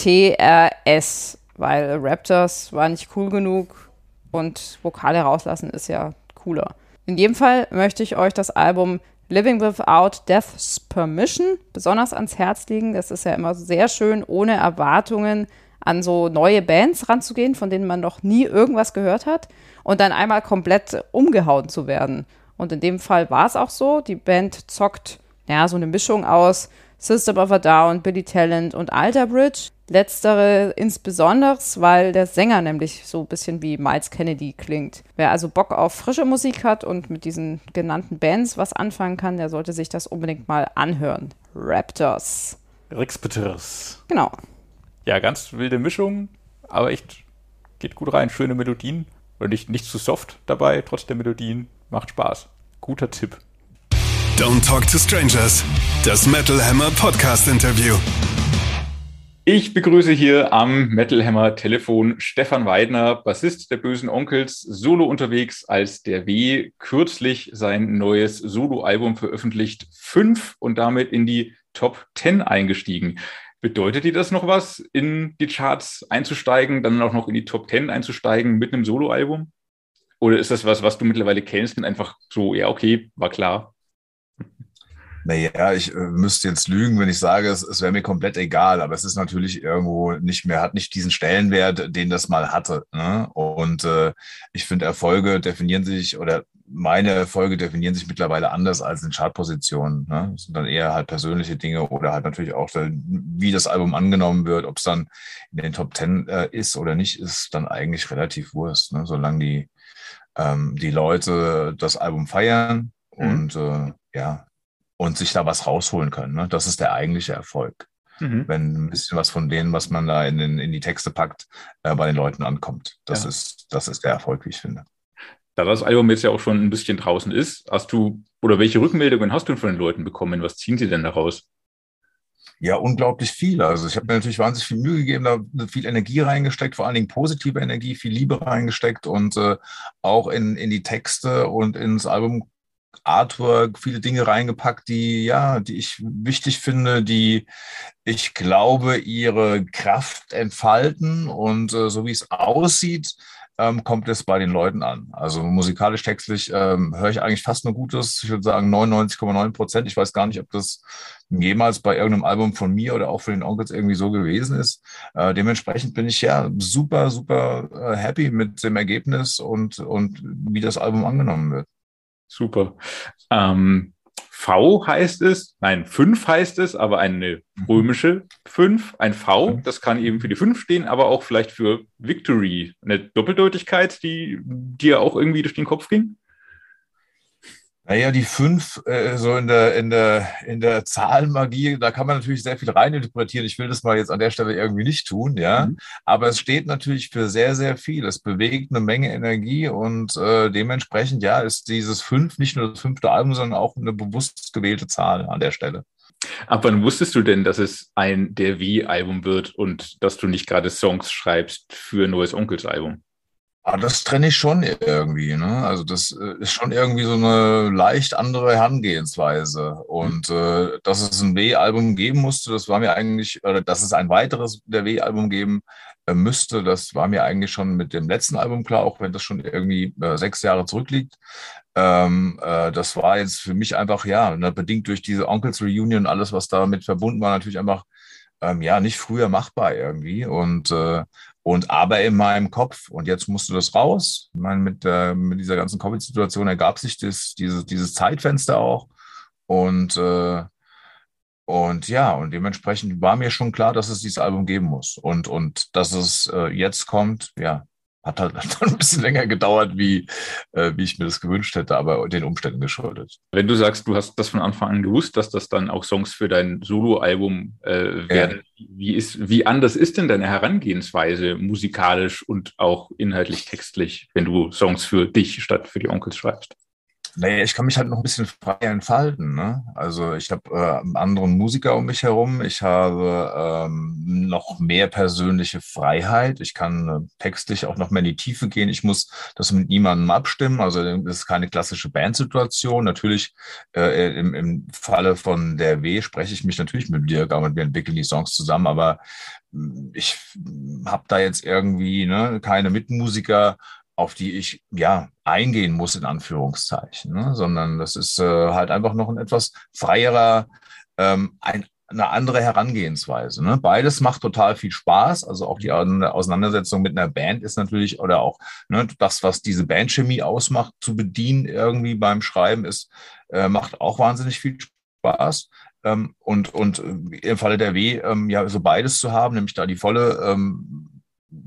R-X-P-T-R-S, weil Raptors war nicht cool genug und Vokale rauslassen ist ja cooler. In jedem Fall möchte ich euch das Album Living Without Death's Permission besonders ans Herz legen. Das ist ja immer sehr schön, ohne Erwartungen an so neue Bands ranzugehen, von denen man noch nie irgendwas gehört hat und dann einmal komplett umgehauen zu werden. Und in dem Fall war es auch so. Die Band zockt ja so eine Mischung aus System of a Down, Billy Talent und Alter Bridge. Letztere insbesondere, weil der Sänger nämlich so ein bisschen wie Miles Kennedy klingt. Wer also Bock auf frische Musik hat und mit diesen genannten Bands was anfangen kann, der sollte sich das unbedingt mal anhören. Raptors. Rex Peters. Genau. Ja, ganz wilde Mischung, aber echt geht gut rein. Schöne Melodien. Und nicht, nicht zu soft dabei, trotz der Melodien. Macht Spaß. Guter Tipp. Don't Talk to Strangers. Das Metal Hammer Podcast Interview. Ich begrüße hier am Metal Hammer Telefon Stefan Weidner, Bassist der Bösen Onkels, solo unterwegs als der W, kürzlich sein neues Soloalbum veröffentlicht, fünf und damit in die Top 10 eingestiegen. Bedeutet dir das noch was, in die Charts einzusteigen, dann auch noch in die Top 10 einzusteigen mit einem Soloalbum? Oder ist das was, was du mittlerweile kennst und einfach so, ja, okay, war klar? Naja, ich äh, müsste jetzt lügen, wenn ich sage, es, es wäre mir komplett egal, aber es ist natürlich irgendwo nicht mehr, hat nicht diesen Stellenwert, den das mal hatte. Ne? Und äh, ich finde, Erfolge definieren sich oder meine Erfolge definieren sich mittlerweile anders als in Chartpositionen. Ne? Das sind dann eher halt persönliche Dinge oder halt natürlich auch, wie das Album angenommen wird, ob es dann in den Top Ten äh, ist oder nicht, ist dann eigentlich relativ Wurst, ne? solange die, ähm, die Leute das Album feiern Mhm. und äh, ja, und sich da was rausholen können. Ne? Das ist der eigentliche Erfolg. Mhm. Wenn ein bisschen was von denen, was man da in, den, in die Texte packt, äh, bei den Leuten ankommt. Das, Ja. ist, das ist der Erfolg, wie ich finde. Da das Album jetzt ja auch schon ein bisschen draußen ist, hast du, oder welche Rückmeldungen hast du von den Leuten bekommen? Was ziehen sie denn daraus? Ja, unglaublich viel. Also ich habe mir natürlich wahnsinnig viel Mühe gegeben, da viel Energie reingesteckt, vor allen Dingen positive Energie, viel Liebe reingesteckt und äh, auch in, in die Texte und ins Album Artwork, viele Dinge reingepackt, die, ja, die ich wichtig finde, die ich glaube, ihre Kraft entfalten und äh, so wie es aussieht, ähm, kommt es bei den Leuten an. Also musikalisch, textlich ähm, höre ich eigentlich fast nur Gutes. Ich würde sagen 99,9 Prozent. Ich weiß gar nicht, ob das jemals bei irgendeinem Album von mir oder auch für den Onkels irgendwie so gewesen ist. Äh, dementsprechend bin ich ja super, super äh, happy mit dem Ergebnis und, und wie das Album angenommen wird. Super. Ähm, V heißt es, nein, 5 heißt es, aber eine mhm. römische 5, ein V, das kann eben für die 5 stehen, aber auch vielleicht für Victory. Eine Doppeldeutigkeit, die dir auch irgendwie durch den Kopf ging? Naja, die fünf, äh, so in der, in, der, in der Zahlenmagie, da kann man natürlich sehr viel reininterpretieren. Ich will das mal jetzt an der Stelle irgendwie nicht tun, ja. Mhm. Aber es steht natürlich für sehr, sehr viel. Es bewegt eine Menge Energie und äh, dementsprechend, ja, ist dieses fünf nicht nur das fünfte Album, sondern auch eine bewusst gewählte Zahl an der Stelle. Ab wann wusstest du denn, dass es ein Der Wie-Album wird und dass du nicht gerade Songs schreibst für ein neues Onkels-Album? Ah, das trenne ich schon irgendwie. Ne? Also das äh, ist schon irgendwie so eine leicht andere Herangehensweise. Und äh, dass es ein W-Album geben musste, das war mir eigentlich, oder dass es ein weiteres der W-Album geben äh, müsste, das war mir eigentlich schon mit dem letzten Album klar, auch wenn das schon irgendwie äh, sechs Jahre zurückliegt. Ähm, äh, das war jetzt für mich einfach, ja, ne, bedingt durch diese Onkels Reunion, alles, was damit verbunden war, natürlich einfach ähm, ja nicht früher machbar irgendwie. Und äh, und aber in meinem Kopf. Und jetzt musste das raus. Ich meine, mit, äh, mit dieser ganzen Covid-Situation ergab sich das, dieses, dieses Zeitfenster auch. Und, äh, und ja, und dementsprechend war mir schon klar, dass es dieses Album geben muss. Und, und dass es äh, jetzt kommt, ja, hat halt (laughs) ein bisschen länger gedauert, wie, äh, wie ich mir das gewünscht hätte, aber den Umständen geschuldet. Wenn du sagst, du hast das von Anfang an gewusst, dass das dann auch Songs für dein Soloalbum äh, werden, ja. wie, ist, wie anders ist denn deine Herangehensweise musikalisch und auch inhaltlich textlich, wenn du Songs für dich statt für die Onkels schreibst? Naja, ich kann mich halt noch ein bisschen frei entfalten. Ne? Also ich habe äh, anderen Musiker um mich herum. Ich habe ähm, noch mehr persönliche Freiheit. Ich kann äh, textlich auch noch mehr in die Tiefe gehen. Ich muss das mit niemandem abstimmen. Also das ist keine klassische Bandsituation. Natürlich äh, im, im Falle von der W spreche ich mich natürlich mit Dirk und wir entwickeln die Songs zusammen. Aber hm, ich habe da jetzt irgendwie ne, keine Mitmusiker auf die ich ja eingehen muss, in Anführungszeichen, ne? sondern das ist äh, halt einfach noch ein etwas freierer, ähm, ein, eine andere Herangehensweise. Ne? Beides macht total viel Spaß. Also auch die Auseinandersetzung mit einer Band ist natürlich, oder auch ne, das, was diese Bandchemie ausmacht, zu bedienen irgendwie beim Schreiben, ist, äh, macht auch wahnsinnig viel Spaß. Ähm, und, und im Falle der W, ähm, ja, so beides zu haben, nämlich da die volle ähm,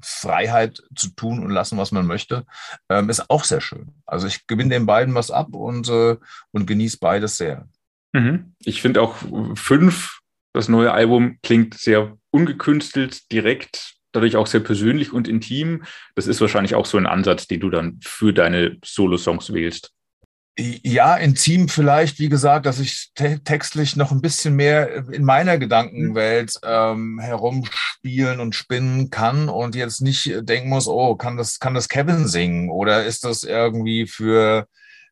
Freiheit zu tun und lassen, was man möchte, ähm, ist auch sehr schön. Also ich gewinne den beiden was ab und, äh, und genieße beides sehr. Mhm. Ich finde auch fünf, das neue Album klingt sehr ungekünstelt, direkt, dadurch auch sehr persönlich und intim. Das ist wahrscheinlich auch so ein Ansatz, den du dann für deine Solo-Songs wählst. Ja, intim vielleicht, wie gesagt, dass ich te textlich noch ein bisschen mehr in meiner Gedankenwelt ähm, herumspielen und spinnen kann und jetzt nicht denken muss, oh, kann das, kann das Kevin singen oder ist das irgendwie für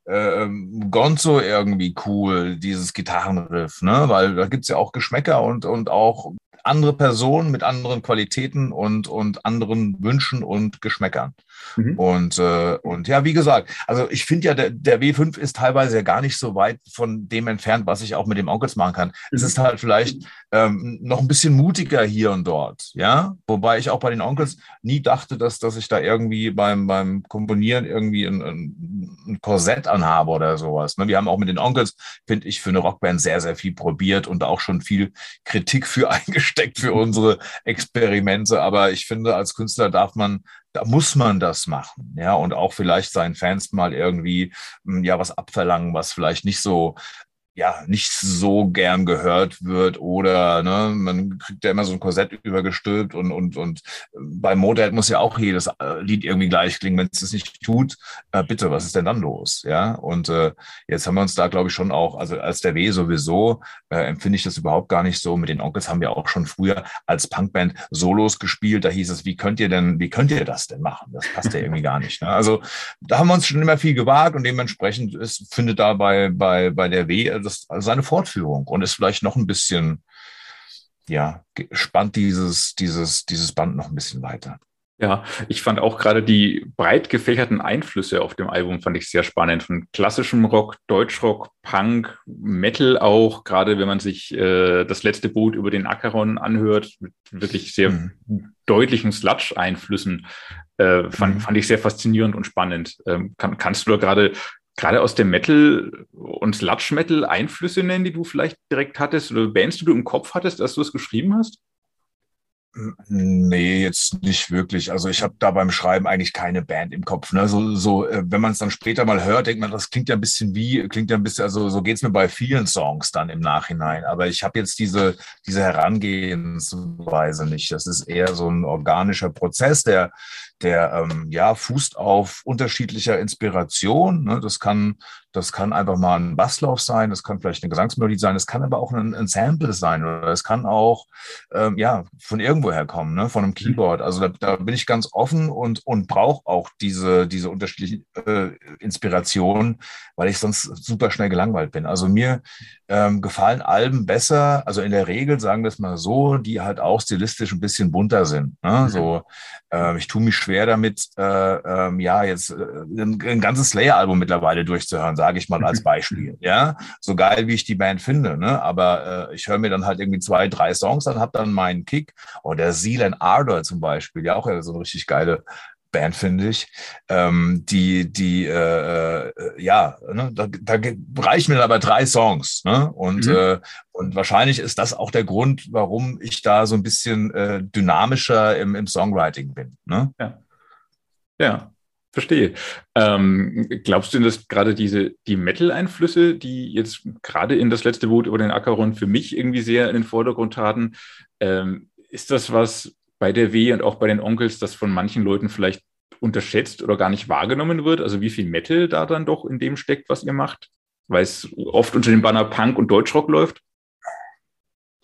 ähm, Gonzo irgendwie cool, dieses Gitarrenriff, ne? Weil da gibt's ja auch Geschmäcker und, und auch andere Personen mit anderen Qualitäten und, und anderen Wünschen und Geschmäckern. Mhm. Und, äh, und ja, wie gesagt, also ich finde ja, der, der W5 ist teilweise ja gar nicht so weit von dem entfernt, was ich auch mit dem Onkels machen kann. Mhm. Es ist halt vielleicht ähm, noch ein bisschen mutiger hier und dort, ja. Wobei ich auch bei den Onkels nie dachte, dass, dass ich da irgendwie beim, beim Komponieren irgendwie ein, ein, ein Korsett anhabe oder sowas. Ne? Wir haben auch mit den Onkels, finde ich, für eine Rockband sehr, sehr viel probiert und auch schon viel Kritik für (laughs) eingesteckt für unsere Experimente. Aber ich finde, als Künstler darf man da muss man das machen, ja, und auch vielleicht seinen Fans mal irgendwie hm, ja was abverlangen, was vielleicht nicht so ja nicht so gern gehört wird oder ne, man kriegt ja immer so ein Korsett übergestülpt und und und bei Motorhead muss ja auch jedes äh, Lied irgendwie gleich klingen. Wenn es das nicht tut, äh, bitte, was ist denn dann los? Ja, und äh, jetzt haben wir uns da, glaube ich, schon auch, also als der W sowieso äh, empfinde ich das überhaupt gar nicht so. Mit den Onkels haben wir auch schon früher als Punkband Solos gespielt. Da hieß es, wie könnt ihr denn, wie könnt ihr das denn machen? Das passt ja irgendwie gar nicht. Ne? Also da haben wir uns schon immer viel gewagt und dementsprechend ist, findet da bei, bei, bei der W das seine Fortführung und ist vielleicht noch ein bisschen, ja, spannt dieses, dieses, dieses Band noch ein bisschen weiter. Ja, ich fand auch gerade die breit gefächerten Einflüsse auf dem Album fand ich sehr spannend. Von klassischem Rock, Deutschrock, Punk, Metal auch, gerade wenn man sich äh, das letzte Boot über den Acheron anhört, mit wirklich sehr mhm. deutlichen Sludge-Einflüssen, äh, fand, mhm. fand ich sehr faszinierend und spannend. Ähm, kann, kannst du da gerade gerade aus dem Metal und Sludge Metal Einflüsse nennen, die du vielleicht direkt hattest oder Bands, die du im Kopf hattest, als du es geschrieben hast? Nee, jetzt nicht wirklich. Also ich habe da beim Schreiben eigentlich keine Band im Kopf. Ne? So, so, äh, wenn man es dann später mal hört, denkt man, das klingt ja ein bisschen wie, klingt ja ein bisschen, also so geht's mir bei vielen Songs dann im Nachhinein. Aber ich habe jetzt diese, diese Herangehensweise nicht. Das ist eher so ein organischer Prozess, der, der ähm, ja fußt auf unterschiedlicher Inspiration. Ne? Das kann das kann einfach mal ein Basslauf sein, das kann vielleicht eine Gesangsmelodie sein, das kann aber auch ein, ein Sample sein oder es kann auch ähm, ja von irgendwoher kommen, ne? von einem mhm. Keyboard. Also da, da bin ich ganz offen und, und brauche auch diese, diese unterschiedlichen äh, Inspirationen, weil ich sonst super schnell gelangweilt bin. Also mir ähm, gefallen Alben besser, also in der Regel, sagen wir es mal so, die halt auch stilistisch ein bisschen bunter sind. Ne? Mhm. So, äh, ich tue mich schwer damit, äh, ähm, ja, jetzt äh, ein, ein ganzes Slayer-Album mittlerweile durchzuhören sage ich mal als (laughs) Beispiel. ja, so geil wie ich die Band finde, ne? aber äh, ich höre mir dann halt irgendwie zwei, drei Songs an, habe dann meinen Kick. Oder Seal and Ardor zum Beispiel, ja auch so eine richtig geile Band, finde ich. Ähm, die, die, äh, äh, ja, ne, da, da reichen mir aber drei Songs. Ne? Und, mhm. äh, und wahrscheinlich ist das auch der Grund, warum ich da so ein bisschen äh, dynamischer im, im Songwriting bin. Ne? Ja. Ja. Verstehe. Ähm, glaubst du dass gerade diese, die Metal-Einflüsse, die jetzt gerade in das letzte Wut über den Acheron für mich irgendwie sehr in den Vordergrund traten, ähm, ist das was bei der W und auch bei den Onkels, das von manchen Leuten vielleicht unterschätzt oder gar nicht wahrgenommen wird? Also wie viel Metal da dann doch in dem steckt, was ihr macht? Weil es oft unter dem Banner Punk und Deutschrock läuft?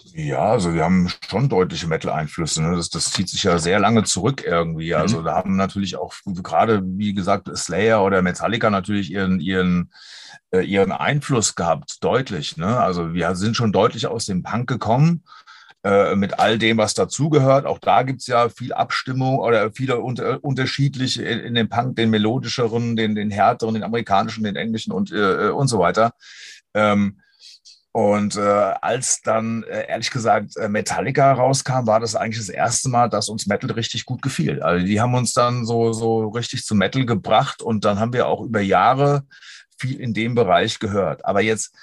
Ja, also wir haben schon deutliche Metal-Einflüsse. Ne? Das, das zieht sich ja sehr lange zurück irgendwie. Mhm. Also da haben natürlich auch gerade, wie gesagt, Slayer oder Metallica natürlich ihren, ihren, äh, ihren Einfluss gehabt, deutlich. Ne? Also wir sind schon deutlich aus dem Punk gekommen äh, mit all dem, was dazugehört. Auch da gibt's ja viel Abstimmung oder viele unter, unterschiedliche in, in dem Punk, den melodischeren, den, den härteren, den amerikanischen, den englischen und, äh, und so weiter. Ähm, und äh, als dann, äh, ehrlich gesagt, äh, Metallica rauskam, war das eigentlich das erste Mal, dass uns Metal richtig gut gefiel. Also die haben uns dann so, so richtig zu Metal gebracht und dann haben wir auch über Jahre viel in dem Bereich gehört. Aber jetzt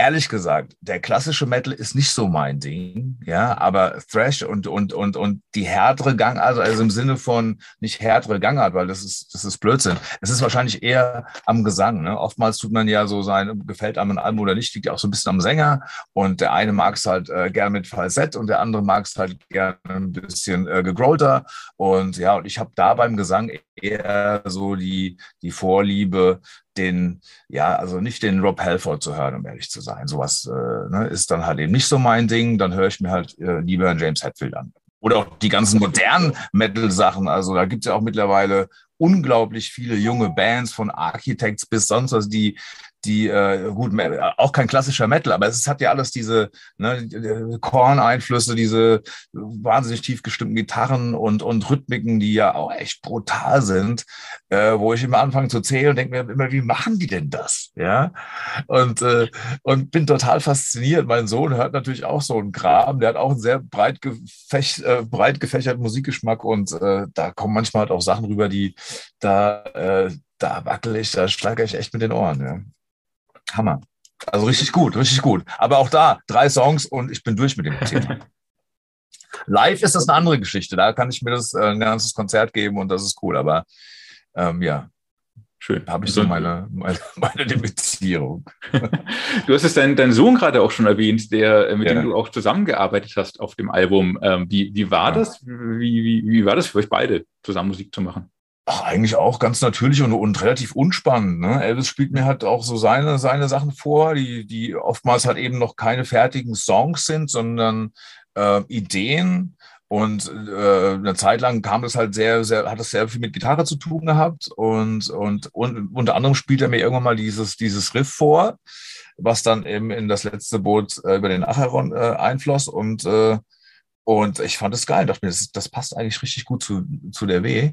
ehrlich gesagt, der klassische Metal ist nicht so mein Ding, ja, aber Thrash und, und, und, und die härtere Gang, also, also im Sinne von nicht härtere Gangart, weil das ist, das ist Blödsinn. Es ist wahrscheinlich eher am Gesang, ne? Oftmals tut man ja so sein, gefällt einem ein Album oder nicht, liegt ja auch so ein bisschen am Sänger und der eine mag es halt äh, gerne mit Falsett und der andere mag es halt gerne ein bisschen äh, gegrolter und ja, und ich habe da beim Gesang eher so die, die Vorliebe, den, ja, also nicht den Rob Halford zu hören, um ehrlich zu sein. Sowas äh, ne, ist dann halt eben nicht so mein Ding. Dann höre ich mir halt äh, lieber James Hetfield an. Oder auch die ganzen modernen Metal-Sachen. Also da gibt es ja auch mittlerweile unglaublich viele junge Bands von Architects bis sonst was, die die äh, gut auch kein klassischer Metal, aber es hat ja alles diese ne, Korn-Einflüsse, diese wahnsinnig tief gestimmten Gitarren und und Rhythmiken, die ja auch echt brutal sind, äh, wo ich immer anfange zu zählen und denke mir immer, wie machen die denn das? Ja und äh, und bin total fasziniert. Mein Sohn hört natürlich auch so einen Kram, der hat auch einen sehr breit, gefäch, äh, breit gefächerten Musikgeschmack und äh, da kommen manchmal halt auch Sachen rüber, die da äh, da wackel ich, da schlage ich echt mit den Ohren. Ja. Hammer. Also richtig gut, richtig gut. Aber auch da, drei Songs und ich bin durch mit dem Thema. (laughs) Live ist das eine andere Geschichte. Da kann ich mir das äh, ein ganzes Konzert geben und das ist cool. Aber ähm, ja, Schön. Habe ich so meine, meine, (laughs) meine Limitierung. (laughs) du hast es deinen dein Sohn gerade auch schon erwähnt, der, äh, mit ja. dem du auch zusammengearbeitet hast auf dem Album. Ähm, wie, wie war ja. das? Wie, wie, wie war das für euch beide, zusammen Musik zu machen? Ach, eigentlich auch ganz natürlich und, und relativ unspannend. Ne? Elvis spielt mir halt auch so seine, seine Sachen vor, die, die oftmals halt eben noch keine fertigen Songs sind, sondern äh, Ideen. Und äh, eine Zeit lang kam das halt sehr, sehr, hat das sehr viel mit Gitarre zu tun gehabt. Und, und, und unter anderem spielt er mir irgendwann mal dieses, dieses Riff vor, was dann eben in das letzte Boot äh, über den Acheron äh, einfloss. Und, äh, und ich fand es geil. Dachte mir, das, das passt eigentlich richtig gut zu, zu der W.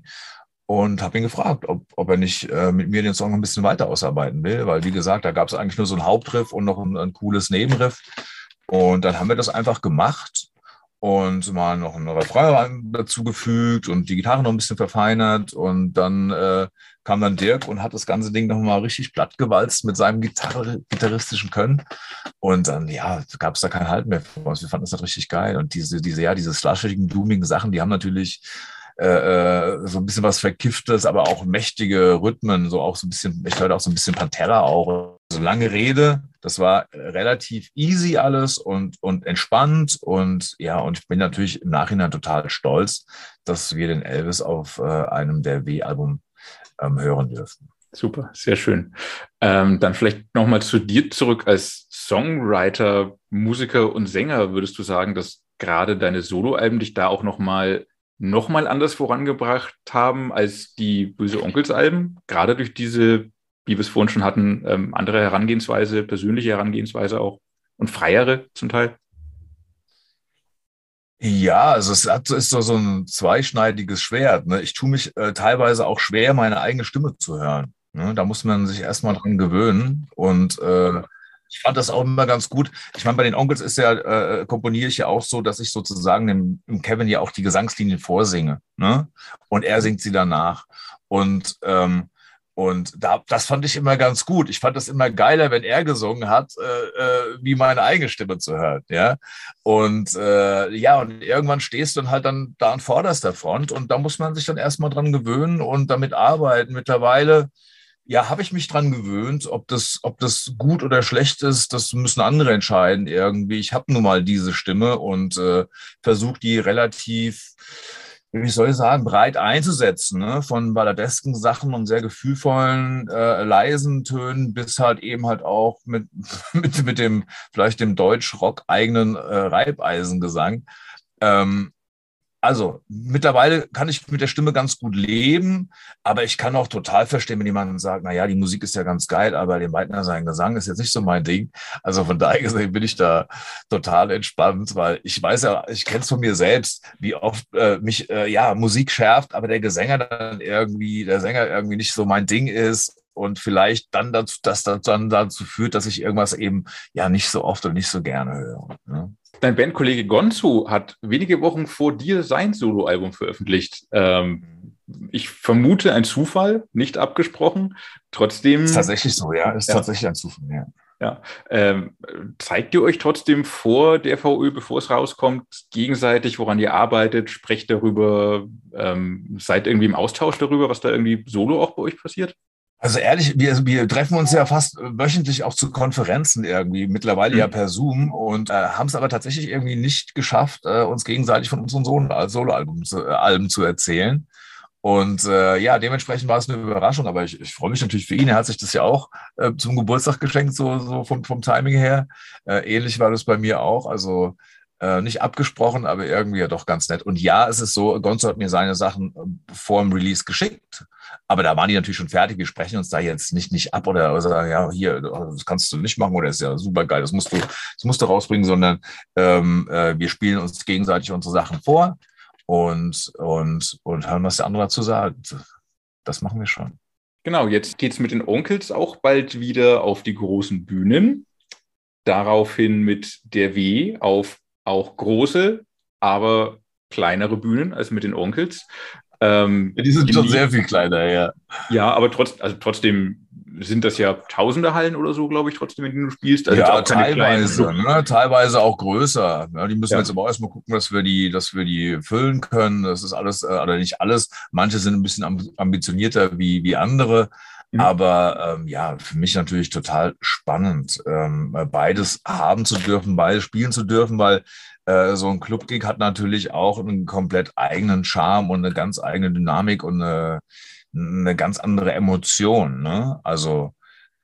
Und habe ihn gefragt, ob, ob er nicht äh, mit mir den Song ein bisschen weiter ausarbeiten will. Weil, wie gesagt, da gab es eigentlich nur so ein Hauptriff und noch ein, ein cooles Nebenriff. Und dann haben wir das einfach gemacht und mal noch ein Refrain dazugefügt und die Gitarre noch ein bisschen verfeinert und dann äh, kam dann Dirk und hat das ganze Ding noch mal richtig platt gewalzt mit seinem Gitarre, gitarristischen Können und dann ja gab es da keinen Halt mehr für uns. Wir fanden das halt richtig geil und diese diese ja diese slushigen, doomigen Sachen, die haben natürlich äh, äh, so ein bisschen was Verkifftes, aber auch mächtige Rhythmen, so auch so ein bisschen, ich hörte auch so ein bisschen Pantera auch. So lange Rede, das war relativ easy alles und, und entspannt und ja, und ich bin natürlich im Nachhinein total stolz, dass wir den Elvis auf äh, einem der W-Album ähm, hören dürfen. Super, sehr schön. Ähm, dann vielleicht nochmal zu dir zurück als Songwriter, Musiker und Sänger. Würdest du sagen, dass gerade deine Soloalben dich da auch nochmal noch mal anders vorangebracht haben als die Böse Onkels-Alben, gerade durch diese, wie wir es vorhin schon hatten, ähm, andere Herangehensweise, persönliche Herangehensweise auch und freiere zum Teil? Ja, also es ist so, so ein zweischneidiges Schwert. Ne? Ich tue mich äh, teilweise auch schwer, meine eigene Stimme zu hören. Ne? Da muss man sich erstmal dran gewöhnen. Und äh, ich fand das auch immer ganz gut. Ich meine, bei den Onkels ist ja, äh, komponiere ich ja auch so, dass ich sozusagen dem, dem Kevin ja auch die Gesangslinien vorsinge. Ne? Und er singt sie danach. Und, ähm, und da, das fand ich immer ganz gut. Ich fand das immer geiler, wenn er gesungen hat, äh, äh, wie meine eigene Stimme zu hören. Ja. Und äh, ja, und irgendwann stehst du dann halt dann da an vorderster Front und da muss man sich dann erstmal dran gewöhnen und damit arbeiten. Mittlerweile ja, habe ich mich dran gewöhnt. Ob das, ob das gut oder schlecht ist, das müssen andere entscheiden irgendwie. Ich habe nun mal diese Stimme und äh, versuche die relativ, wie soll ich sagen, breit einzusetzen. Ne? Von balladesken Sachen und sehr gefühlvollen, äh, leisen Tönen bis halt eben halt auch mit, (laughs) mit, mit dem, vielleicht dem Deutsch-Rock eigenen äh, Reibeisengesang. Ähm, also mittlerweile kann ich mit der Stimme ganz gut leben, aber ich kann auch total verstehen, wenn jemand sagt, na ja, die Musik ist ja ganz geil, aber dem Weidner sein Gesang ist jetzt nicht so mein Ding. Also von daher gesehen bin ich da total entspannt, weil ich weiß ja, ich kenne es von mir selbst, wie oft äh, mich äh, ja Musik schärft, aber der Gesänger dann irgendwie, der Sänger irgendwie nicht so mein Ding ist und vielleicht dann dazu, das dann dazu führt, dass ich irgendwas eben ja nicht so oft und nicht so gerne höre. Ne? Dein Bandkollege Gonzo hat wenige Wochen vor dir sein Soloalbum veröffentlicht. Ähm, ich vermute ein Zufall, nicht abgesprochen. Trotzdem. Ist tatsächlich so, ja. Ist ja. tatsächlich ein Zufall, ja. Ja. Ähm, zeigt ihr euch trotzdem vor der VÖ, bevor es rauskommt, gegenseitig, woran ihr arbeitet, sprecht darüber, ähm, seid irgendwie im Austausch darüber, was da irgendwie solo auch bei euch passiert? Also ehrlich, wir, wir treffen uns ja fast wöchentlich auch zu Konferenzen irgendwie, mittlerweile mhm. ja per Zoom und äh, haben es aber tatsächlich irgendwie nicht geschafft, äh, uns gegenseitig von unseren Solo-Alben zu, äh, Alben zu erzählen. Und äh, ja, dementsprechend war es eine Überraschung, aber ich, ich freue mich natürlich für ihn. Er hat sich das ja auch äh, zum Geburtstag geschenkt, so, so vom, vom Timing her. Äh, ähnlich war das bei mir auch. Also äh, nicht abgesprochen, aber irgendwie ja doch ganz nett. Und ja, es ist so, Gonzo hat mir seine Sachen äh, vor dem Release geschickt. Aber da waren die natürlich schon fertig. Wir sprechen uns da jetzt nicht, nicht ab oder sagen, ja, hier, das kannst du nicht machen oder ist ja super geil, das musst du, das musst du rausbringen, sondern ähm, äh, wir spielen uns gegenseitig unsere Sachen vor und, und, und hören, was der andere dazu sagt. Das machen wir schon. Genau, jetzt geht es mit den Onkels auch bald wieder auf die großen Bühnen. Daraufhin mit der W auf auch große, aber kleinere Bühnen als mit den Onkels. Ähm, ja, die sind schon sehr viel kleiner, ja. Ja, aber trotz, also trotzdem sind das ja tausende Hallen oder so, glaube ich, trotzdem, wenn du spielst. Also ja, teilweise, ne? teilweise auch größer. Ja, die müssen ja. jetzt aber auch erstmal gucken, dass wir die, dass wir die füllen können. Das ist alles, äh, oder nicht alles. Manche sind ein bisschen ambitionierter wie, wie andere. Mhm. Aber ähm, ja, für mich natürlich total spannend, ähm, beides haben zu dürfen, beides spielen zu dürfen, weil äh, so ein Clubgig hat natürlich auch einen komplett eigenen Charme und eine ganz eigene Dynamik und eine, eine ganz andere Emotion. Ne? Also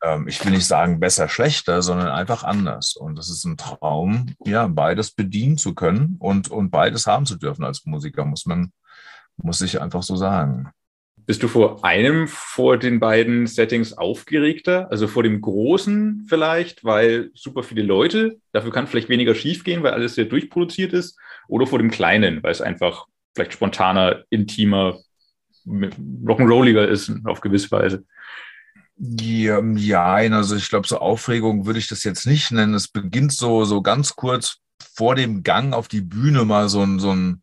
ähm, ich will nicht sagen besser, schlechter, sondern einfach anders. Und das ist ein Traum, ja, beides bedienen zu können und, und beides haben zu dürfen als Musiker, muss man, muss ich einfach so sagen. Bist du vor einem, vor den beiden Settings aufgeregter? Also vor dem großen vielleicht, weil super viele Leute, dafür kann vielleicht weniger schiefgehen, weil alles sehr durchproduziert ist, oder vor dem kleinen, weil es einfach vielleicht spontaner, intimer, rock'n'rolliger ist auf gewisse Weise? Ja, ja, also ich glaube, so Aufregung würde ich das jetzt nicht nennen. Es beginnt so, so ganz kurz vor dem Gang auf die Bühne mal so ein, so ein,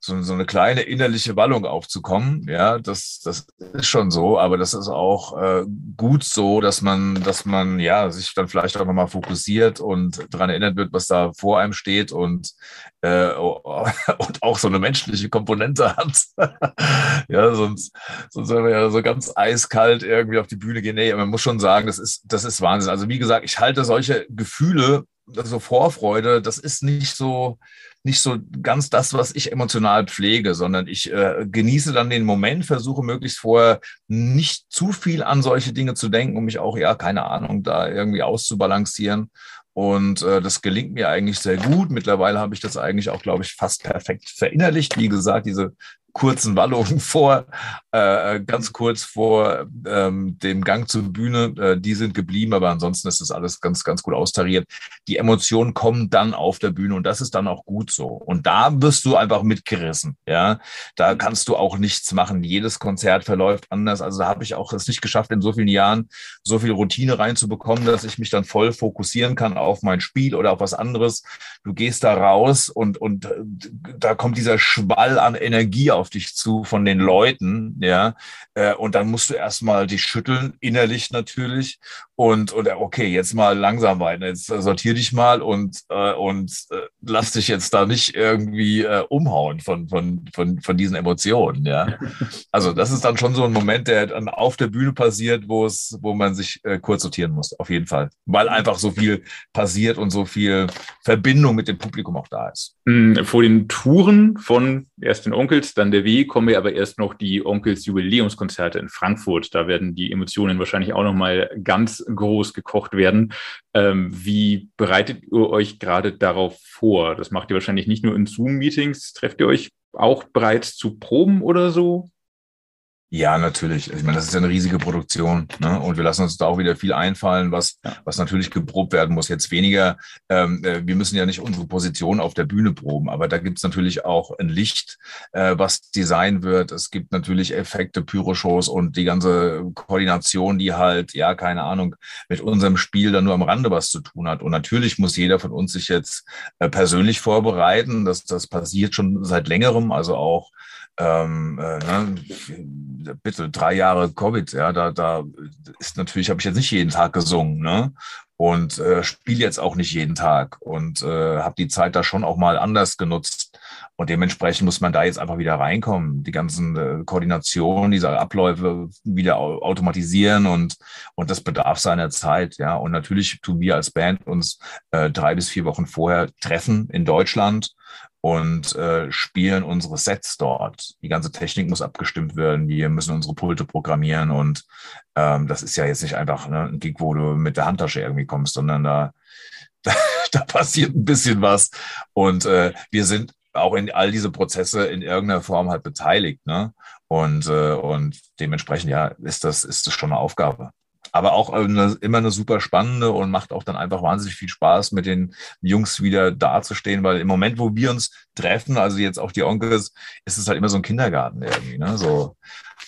so, so eine kleine innerliche Wallung aufzukommen. Ja, das, das ist schon so, aber das ist auch äh, gut so, dass man, dass man ja sich dann vielleicht auch nochmal fokussiert und daran erinnert wird, was da vor einem steht und, äh, (laughs) und auch so eine menschliche Komponente hat. (laughs) ja, sonst, sonst wäre man ja so ganz eiskalt irgendwie auf die Bühne gehen. Nee, man muss schon sagen, das ist, das ist Wahnsinn. Also wie gesagt, ich halte solche Gefühle so Vorfreude, das ist nicht so, nicht so ganz das, was ich emotional pflege, sondern ich äh, genieße dann den Moment, versuche möglichst vorher nicht zu viel an solche Dinge zu denken, um mich auch, ja, keine Ahnung, da irgendwie auszubalancieren. Und äh, das gelingt mir eigentlich sehr gut. Mittlerweile habe ich das eigentlich auch, glaube ich, fast perfekt verinnerlicht. Wie gesagt, diese kurzen Wallungen (laughs) vor, äh, ganz kurz vor ähm, dem Gang zur Bühne, äh, die sind geblieben, aber ansonsten ist das alles ganz, ganz gut austariert. Die Emotionen kommen dann auf der Bühne und das ist dann auch gut so. Und da wirst du einfach mitgerissen, ja. Da kannst du auch nichts machen. Jedes Konzert verläuft anders. Also da habe ich auch es nicht geschafft, in so vielen Jahren so viel Routine reinzubekommen, dass ich mich dann voll fokussieren kann auf mein Spiel oder auf was anderes. Du gehst da raus und, und äh, da kommt dieser Schwall an Energie auf dich zu von den Leuten, ja. Äh, und dann musst du erstmal dich schütteln, innerlich natürlich. Und, und okay, jetzt mal langsam weiter. Jetzt sortier dich mal und, äh, und äh, lass dich jetzt da nicht irgendwie äh, umhauen von, von, von, von diesen Emotionen, ja. (laughs) Also das ist dann schon so ein Moment, der dann auf der Bühne passiert, wo es, wo man sich äh, kurz sortieren muss, auf jeden Fall. Weil einfach so viel passiert und so viel Verbindung mit dem Publikum auch da ist. Hm, vor den Touren von erst den Onkels, dann der W, kommen wir aber erst noch die Onkels Jubiläumskonzerte in Frankfurt. Da werden die Emotionen wahrscheinlich auch nochmal ganz groß gekocht werden. Ähm, wie bereitet ihr euch gerade darauf vor? Das macht ihr wahrscheinlich nicht nur in Zoom-Meetings. Trefft ihr euch auch bereits zu Proben oder so? Ja, natürlich. Ich meine, das ist ja eine riesige Produktion, ne? Und wir lassen uns da auch wieder viel einfallen, was, was natürlich geprobt werden muss. Jetzt weniger, ähm, äh, wir müssen ja nicht unsere Position auf der Bühne proben, aber da gibt's natürlich auch ein Licht, äh, was Design wird. Es gibt natürlich Effekte, Pyroshows und die ganze Koordination, die halt, ja, keine Ahnung, mit unserem Spiel dann nur am Rande was zu tun hat. Und natürlich muss jeder von uns sich jetzt äh, persönlich vorbereiten. Das, das passiert schon seit längerem, also auch ähm, äh, ne, bitte drei Jahre Covid, ja, da, da ist natürlich, habe ich jetzt nicht jeden Tag gesungen, ne? Und äh, spiele jetzt auch nicht jeden Tag und äh, habe die Zeit da schon auch mal anders genutzt. Und dementsprechend muss man da jetzt einfach wieder reinkommen, die ganzen äh, Koordinationen, diese Abläufe wieder automatisieren und, und das bedarf seiner Zeit, ja. Und natürlich tun wir als Band uns äh, drei bis vier Wochen vorher treffen in Deutschland und äh, spielen unsere Sets dort. Die ganze Technik muss abgestimmt werden. Wir müssen unsere Pulte programmieren und ähm, das ist ja jetzt nicht einfach ne, ein Gig, wo du mit der Handtasche irgendwie kommst, sondern da, (laughs) da, da passiert ein bisschen was und äh, wir sind auch in all diese Prozesse in irgendeiner Form halt beteiligt. Ne? Und, äh, und dementsprechend, ja, ist das, ist das schon eine Aufgabe aber auch eine, immer eine super spannende und macht auch dann einfach wahnsinnig viel Spaß, mit den Jungs wieder dazustehen, weil im Moment, wo wir uns treffen, also jetzt auch die Onkels, ist es halt immer so ein Kindergarten irgendwie, ne? So,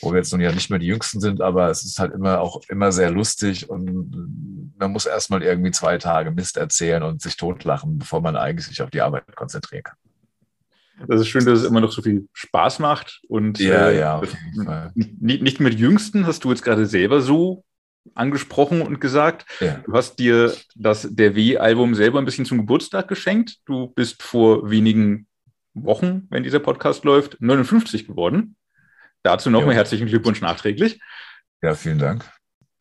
wo wir jetzt nun ja nicht mehr die Jüngsten sind, aber es ist halt immer auch immer sehr lustig und man muss erstmal irgendwie zwei Tage Mist erzählen und sich totlachen, bevor man eigentlich sich auf die Arbeit konzentrieren kann. Das ist schön, dass es immer noch so viel Spaß macht und ja, äh, ja, nicht, nicht mit Jüngsten hast du jetzt gerade selber so angesprochen und gesagt. Ja. Du hast dir das Der W-Album selber ein bisschen zum Geburtstag geschenkt. Du bist vor wenigen Wochen, wenn dieser Podcast läuft, 59 geworden. Dazu nochmal herzlichen Glückwunsch nachträglich. Ja, vielen Dank.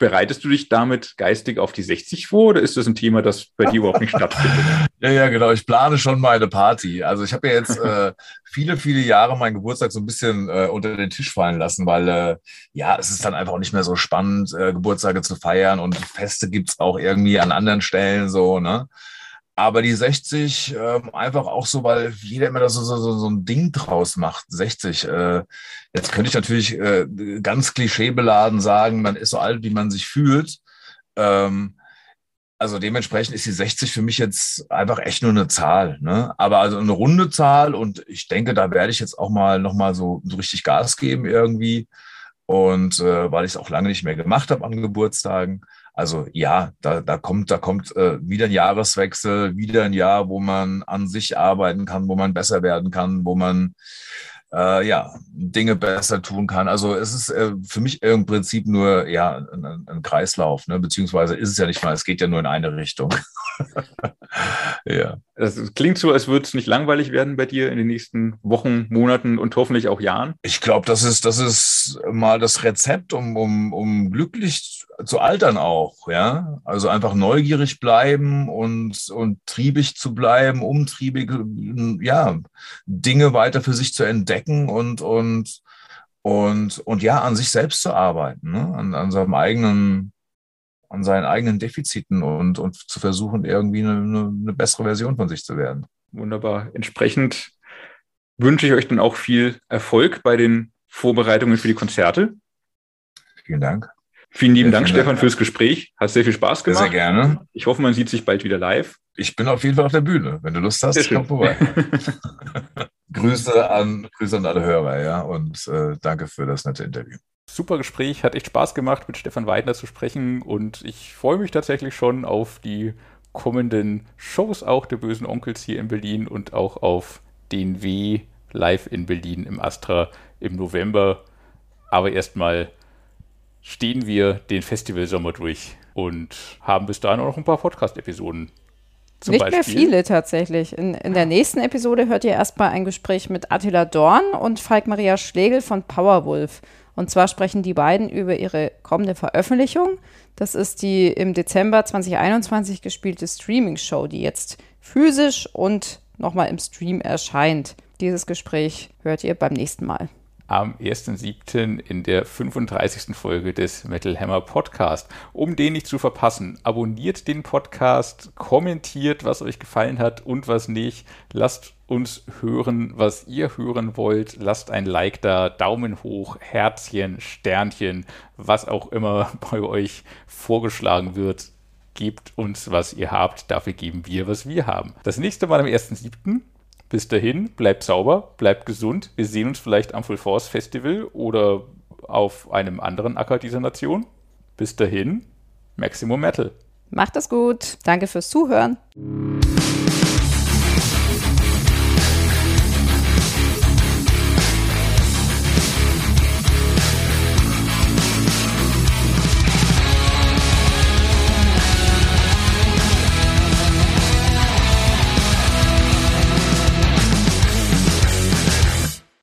Bereitest du dich damit geistig auf die 60 vor oder ist das ein Thema, das bei dir überhaupt nicht stattfindet? (laughs) Ja, ja, genau. Ich plane schon meine Party. Also ich habe ja jetzt äh, viele, viele Jahre meinen Geburtstag so ein bisschen äh, unter den Tisch fallen lassen, weil äh, ja, es ist dann einfach auch nicht mehr so spannend, äh, Geburtstage zu feiern und Feste gibt's auch irgendwie an anderen Stellen so, ne? Aber die 60 äh, einfach auch so, weil jeder immer da so, so, so ein Ding draus macht. 60. Äh, jetzt könnte ich natürlich äh, ganz klischeebeladen sagen, man ist so alt, wie man sich fühlt. Ähm, also dementsprechend ist die 60 für mich jetzt einfach echt nur eine Zahl. Ne? Aber also eine runde Zahl und ich denke, da werde ich jetzt auch mal nochmal so, so richtig Gas geben irgendwie. Und äh, weil ich es auch lange nicht mehr gemacht habe an Geburtstagen. Also ja, da, da kommt, da kommt äh, wieder ein Jahreswechsel, wieder ein Jahr, wo man an sich arbeiten kann, wo man besser werden kann, wo man äh, ja, Dinge besser tun kann. Also es ist äh, für mich im Prinzip nur ja ein, ein, Kreislauf, ne? beziehungsweise ist es ja nicht mal, es geht ja nur in eine Richtung. (laughs) ja. Das klingt so, als würde es nicht langweilig werden bei dir in den nächsten Wochen, Monaten und hoffentlich auch Jahren. Ich glaube, das ist, das ist mal das Rezept, um, um, um glücklich zu altern auch, ja. Also einfach neugierig bleiben und, und triebig zu bleiben, umtriebig, ja, Dinge weiter für sich zu entdecken und, und, und, und ja, an sich selbst zu arbeiten, ne? an, an seinem eigenen, an seinen eigenen Defiziten und, und zu versuchen, irgendwie eine, eine bessere Version von sich zu werden. Wunderbar. Entsprechend wünsche ich euch dann auch viel Erfolg bei den Vorbereitungen für die Konzerte. Vielen Dank. Vielen lieben Dank, Stefan, fürs Gespräch. Hat sehr viel Spaß gemacht. Sehr gerne. Ich hoffe, man sieht sich bald wieder live. Ich bin auf jeden Fall auf der Bühne. Wenn du Lust hast, komm vorbei. (laughs) Grüße an, Grüße an alle Hörer, ja, und äh, danke für das nette Interview. Super Gespräch, hat echt Spaß gemacht, mit Stefan Weidner zu sprechen und ich freue mich tatsächlich schon auf die kommenden Shows auch der bösen Onkels hier in Berlin und auch auf den W live in Berlin im Astra im November. Aber erstmal stehen wir den Festivalsommer durch und haben bis dahin auch noch ein paar Podcast-Episoden. Nicht Beispiel. mehr viele tatsächlich. In, in der nächsten Episode hört ihr erstmal ein Gespräch mit Attila Dorn und Falk Maria Schlegel von Powerwolf. Und zwar sprechen die beiden über ihre kommende Veröffentlichung. Das ist die im Dezember 2021 gespielte Streaming-Show, die jetzt physisch und nochmal im Stream erscheint. Dieses Gespräch hört ihr beim nächsten Mal am 1.7. in der 35. Folge des Metal Hammer Podcast. Um den nicht zu verpassen, abonniert den Podcast, kommentiert, was euch gefallen hat und was nicht. Lasst uns hören, was ihr hören wollt. Lasst ein Like da, Daumen hoch, Herzchen, Sternchen, was auch immer (laughs) bei euch vorgeschlagen wird. Gebt uns, was ihr habt. Dafür geben wir, was wir haben. Das nächste Mal am 1.7. Bis dahin, bleibt sauber, bleibt gesund. Wir sehen uns vielleicht am Full Force Festival oder auf einem anderen Acker dieser Nation. Bis dahin, Maximum Metal. Macht es gut. Danke fürs Zuhören.